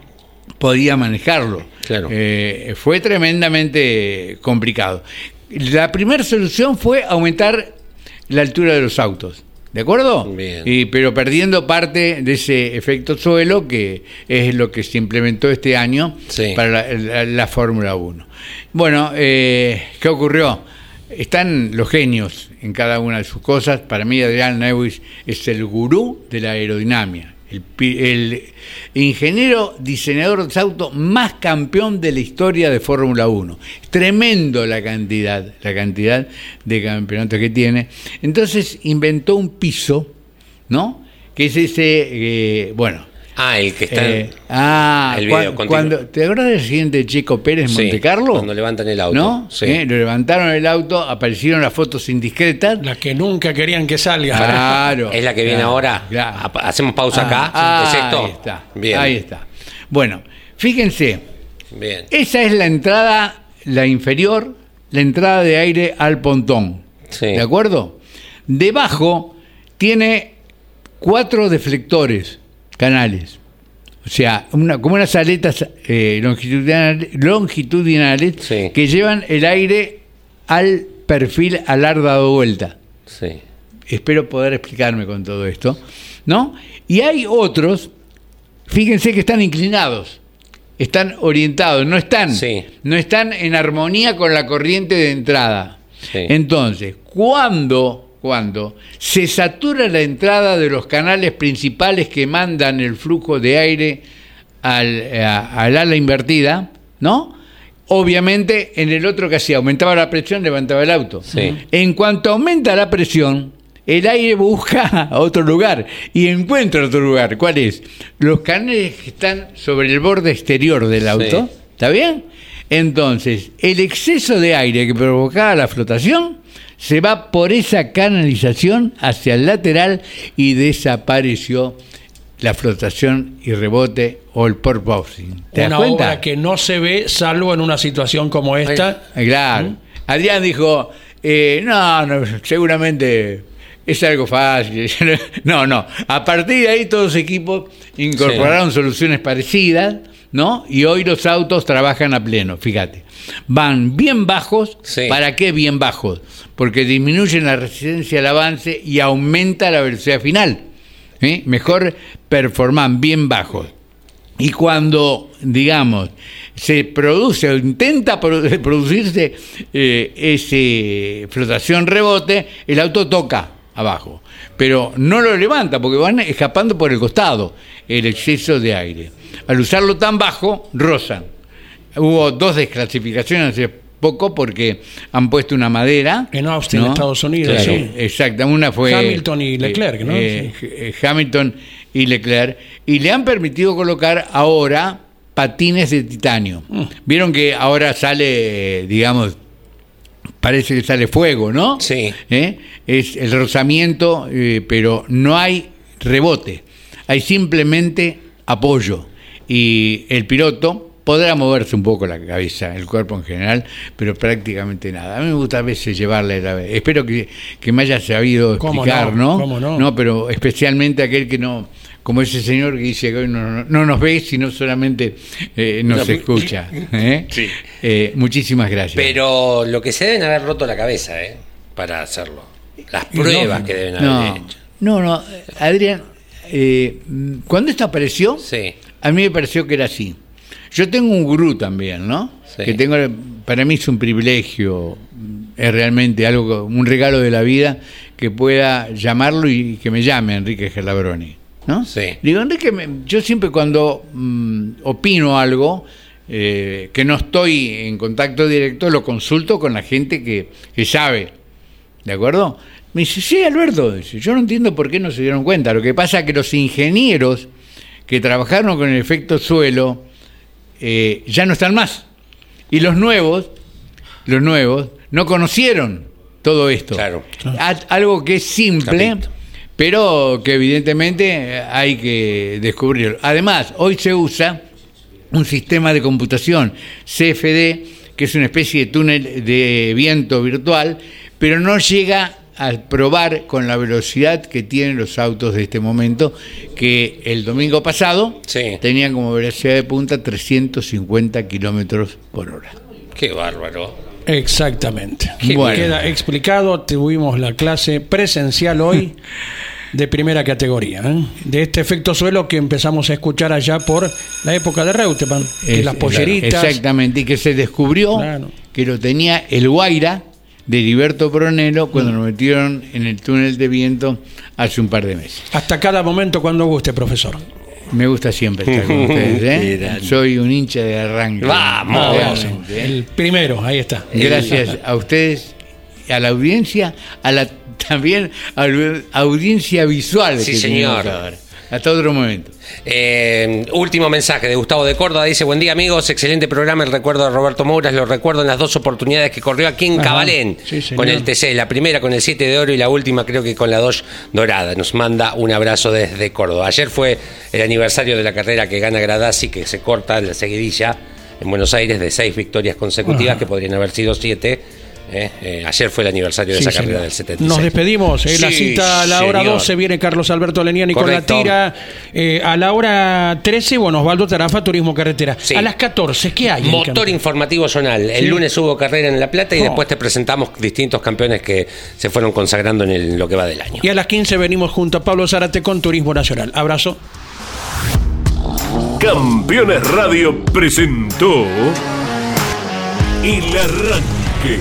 podía manejarlo. Claro. Eh, fue tremendamente complicado. La primera solución fue aumentar la altura de los autos. ¿De acuerdo? Bien. Y, pero perdiendo parte de ese efecto suelo que es lo que se implementó este año Sí. para la, la- la Fórmula 1. Bueno, eh, ¿qué ocurrió? Están los genios en cada una de sus cosas. Para mí Adrián Newis es el gurú de la aerodinámica. El, ingeniero diseñador de autos más campeón de la historia de Fórmula 1. Es tremendo la cantidad, la cantidad de campeonatos que tiene. Entonces inventó un piso, ¿no? Que es ese, eh, bueno, Ah, el que está. eh, ah, el video continuo. cuando, ¿te acuerdas del accidente de Checo Pérez en Sí, Monte Carlo? cuando levantan el auto, ¿No? sí. Eh, lo levantaron el auto, aparecieron las fotos indiscretas. La que nunca querían que salga. Claro. es la que viene claro, ahora. claro. Hacemos pausa acá. Ah, ¿Es esto? Ahí está. Bien. Ahí está. Bueno, fíjense, Bien. esa es la entrada, la inferior, la entrada de aire al pontón. Sí. ¿De acuerdo? Debajo tiene cuatro deflectores, canales. O sea, una, como unas aletas eh, longitudinales, longitudinales Sí. que llevan el aire al perfil alar dado vuelta Sí. espero poder explicarme con todo esto, ¿no? Y hay otros, fíjense que están inclinados, están orientados, no están, Sí. no están en armonía con la corriente de entrada. Sí. Entonces, cuando cuando se satura la entrada de los canales principales que mandan el flujo de aire al, a- al ala invertida, ¿no? Obviamente en el otro que hacía, aumentaba la presión, levantaba el auto. Sí. En cuanto aumenta la presión, el aire busca otro lugar y encuentra otro lugar. ¿Cuál es? Los canales que están sobre el borde exterior del auto. Sí. ¿Está bien? Entonces, el exceso de aire que provocaba la flotación se va por esa canalización hacia el lateral y desapareció la flotación y rebote o el. ¿Te das Una cuenta? obra que no se ve salvo en una situación como esta. Claro. Adrián dijo, eh, no, no, seguramente es algo fácil. No, no. A partir de ahí todos los equipos incorporaron soluciones parecidas, ¿no? Y hoy los autos trabajan a pleno, fíjate. Van bien bajos. Sí. ¿Para qué bien bajos? Porque disminuyen la resistencia al avance y aumenta la velocidad final. ¿eh? Mejor performan bien bajos. Y cuando, digamos, se produce o intenta produ- producirse eh, ese flotación rebote, el auto toca abajo, pero no lo levanta porque van escapando por el costado el exceso de aire. Al usarlo tan bajo, rozan. Hubo dos desclasificaciones hace poco porque han puesto una madera. En Austin, Estados Unidos, sí. Exacto, una fue... Hamilton y Leclerc, ¿no? eh, eh, Hamilton y Leclerc, y le han permitido colocar ahora patines de titanio. Mm. Vieron que ahora sale, eh, digamos, parece que sale fuego, ¿no? Sí. ¿Eh? Es el rozamiento, eh, pero no hay rebote, hay simplemente apoyo. Y el piloto podrá moverse un poco la cabeza, el cuerpo en general, pero prácticamente nada. A mí me gusta a veces llevarle la... Espero que, que me haya sabido ¿Cómo explicar, no? ¿no? ¿Cómo no? pero especialmente aquel que no... Como ese señor que dice que hoy no, no- no nos ve, sino solamente eh, nos No. escucha. ¿eh? Sí. Eh, muchísimas gracias. Pero lo que se deben haber roto la cabeza, ¿eh? Para hacerlo. Las pruebas que deben haber no, hecho. no, no, Adrián, eh, cuando esto apareció, Sí. A mí me pareció que era así. Yo tengo un gurú también, ¿no? Sí. Que tengo, para mí es un privilegio, es realmente algo, un regalo de la vida que pueda llamarlo y que me llame Enrique Gelabroni, ¿no? Sí. Digo, Enrique, yo siempre cuando mm, opino algo, eh, que no estoy en contacto directo, lo consulto con la gente que, que sabe, ¿de acuerdo? Me dice, sí, Alberto, dice, yo no entiendo por qué no se dieron cuenta. Lo que pasa es que los ingenieros que trabajaron con el efecto suelo eh, ya no están más. Y los nuevos, los nuevos, no conocieron todo esto. Claro. Algo que es simple, Capito. pero que evidentemente hay que descubrirlo. Además, hoy se usa un sistema de computación CFD, que es una especie de túnel de viento virtual, pero no llega a probar con la velocidad que tienen los autos de este momento, que el domingo pasado Sí. tenían como velocidad de punta 350 kilómetros por hora. Qué bárbaro. Exactamente. Bueno. Queda explicado, tuvimos la clase presencial hoy de primera categoría, ¿eh? de este efecto suelo que empezamos a escuchar allá por la época de Reutemann, que Es- las polleritas. Exactamente, y que se descubrió Claro. que lo tenía el Guaira de Heriberto Bronelo cuando Mm. lo metieron en el túnel de viento hace un par de meses. Hasta cada momento cuando guste, profesor. Me gusta siempre estar con ustedes, ¿eh? Soy un hincha de arranque. Vamos. Realmente, ¿eh? El primero, ahí está. Gracias a ustedes, a la audiencia, a la también a la audiencia visual Sí, que señor. ahora. Hasta otro momento. Eh, último mensaje de Gustavo de Córdoba. Dice, buen día amigos, excelente programa. El recuerdo de Roberto Mouras, lo recuerdo en las dos oportunidades que corrió aquí en Ajá. Cabalén Sí, con el TC. La primera con el 7 de oro y la última creo que con la 2 dorada. Nos manda un abrazo desde Córdoba. Ayer fue el aniversario de la carrera que gana Gradasi, que se corta la seguidilla en Buenos Aires de seis victorias consecutivas, Ajá. que podrían haber sido siete. Eh, eh, ayer fue el aniversario de Sí, esa carrera del 76. Nos despedimos. eh, la cita a la hora señor. 12 viene Carlos Alberto Leniani con la tira. Eh, a la hora 13, bueno, Osvaldo Tarafa, Turismo Carretera. Sí. A las 14, ¿qué hay? Motor informativo zonal. El lunes hubo carrera en La Plata y Oh. después te presentamos distintos campeones que se fueron consagrando en el- lo que va del año. Y a las 15 venimos junto a Pablo Zárate con Turismo Nacional. Abrazo. Campeones Radio presentó El Arranque.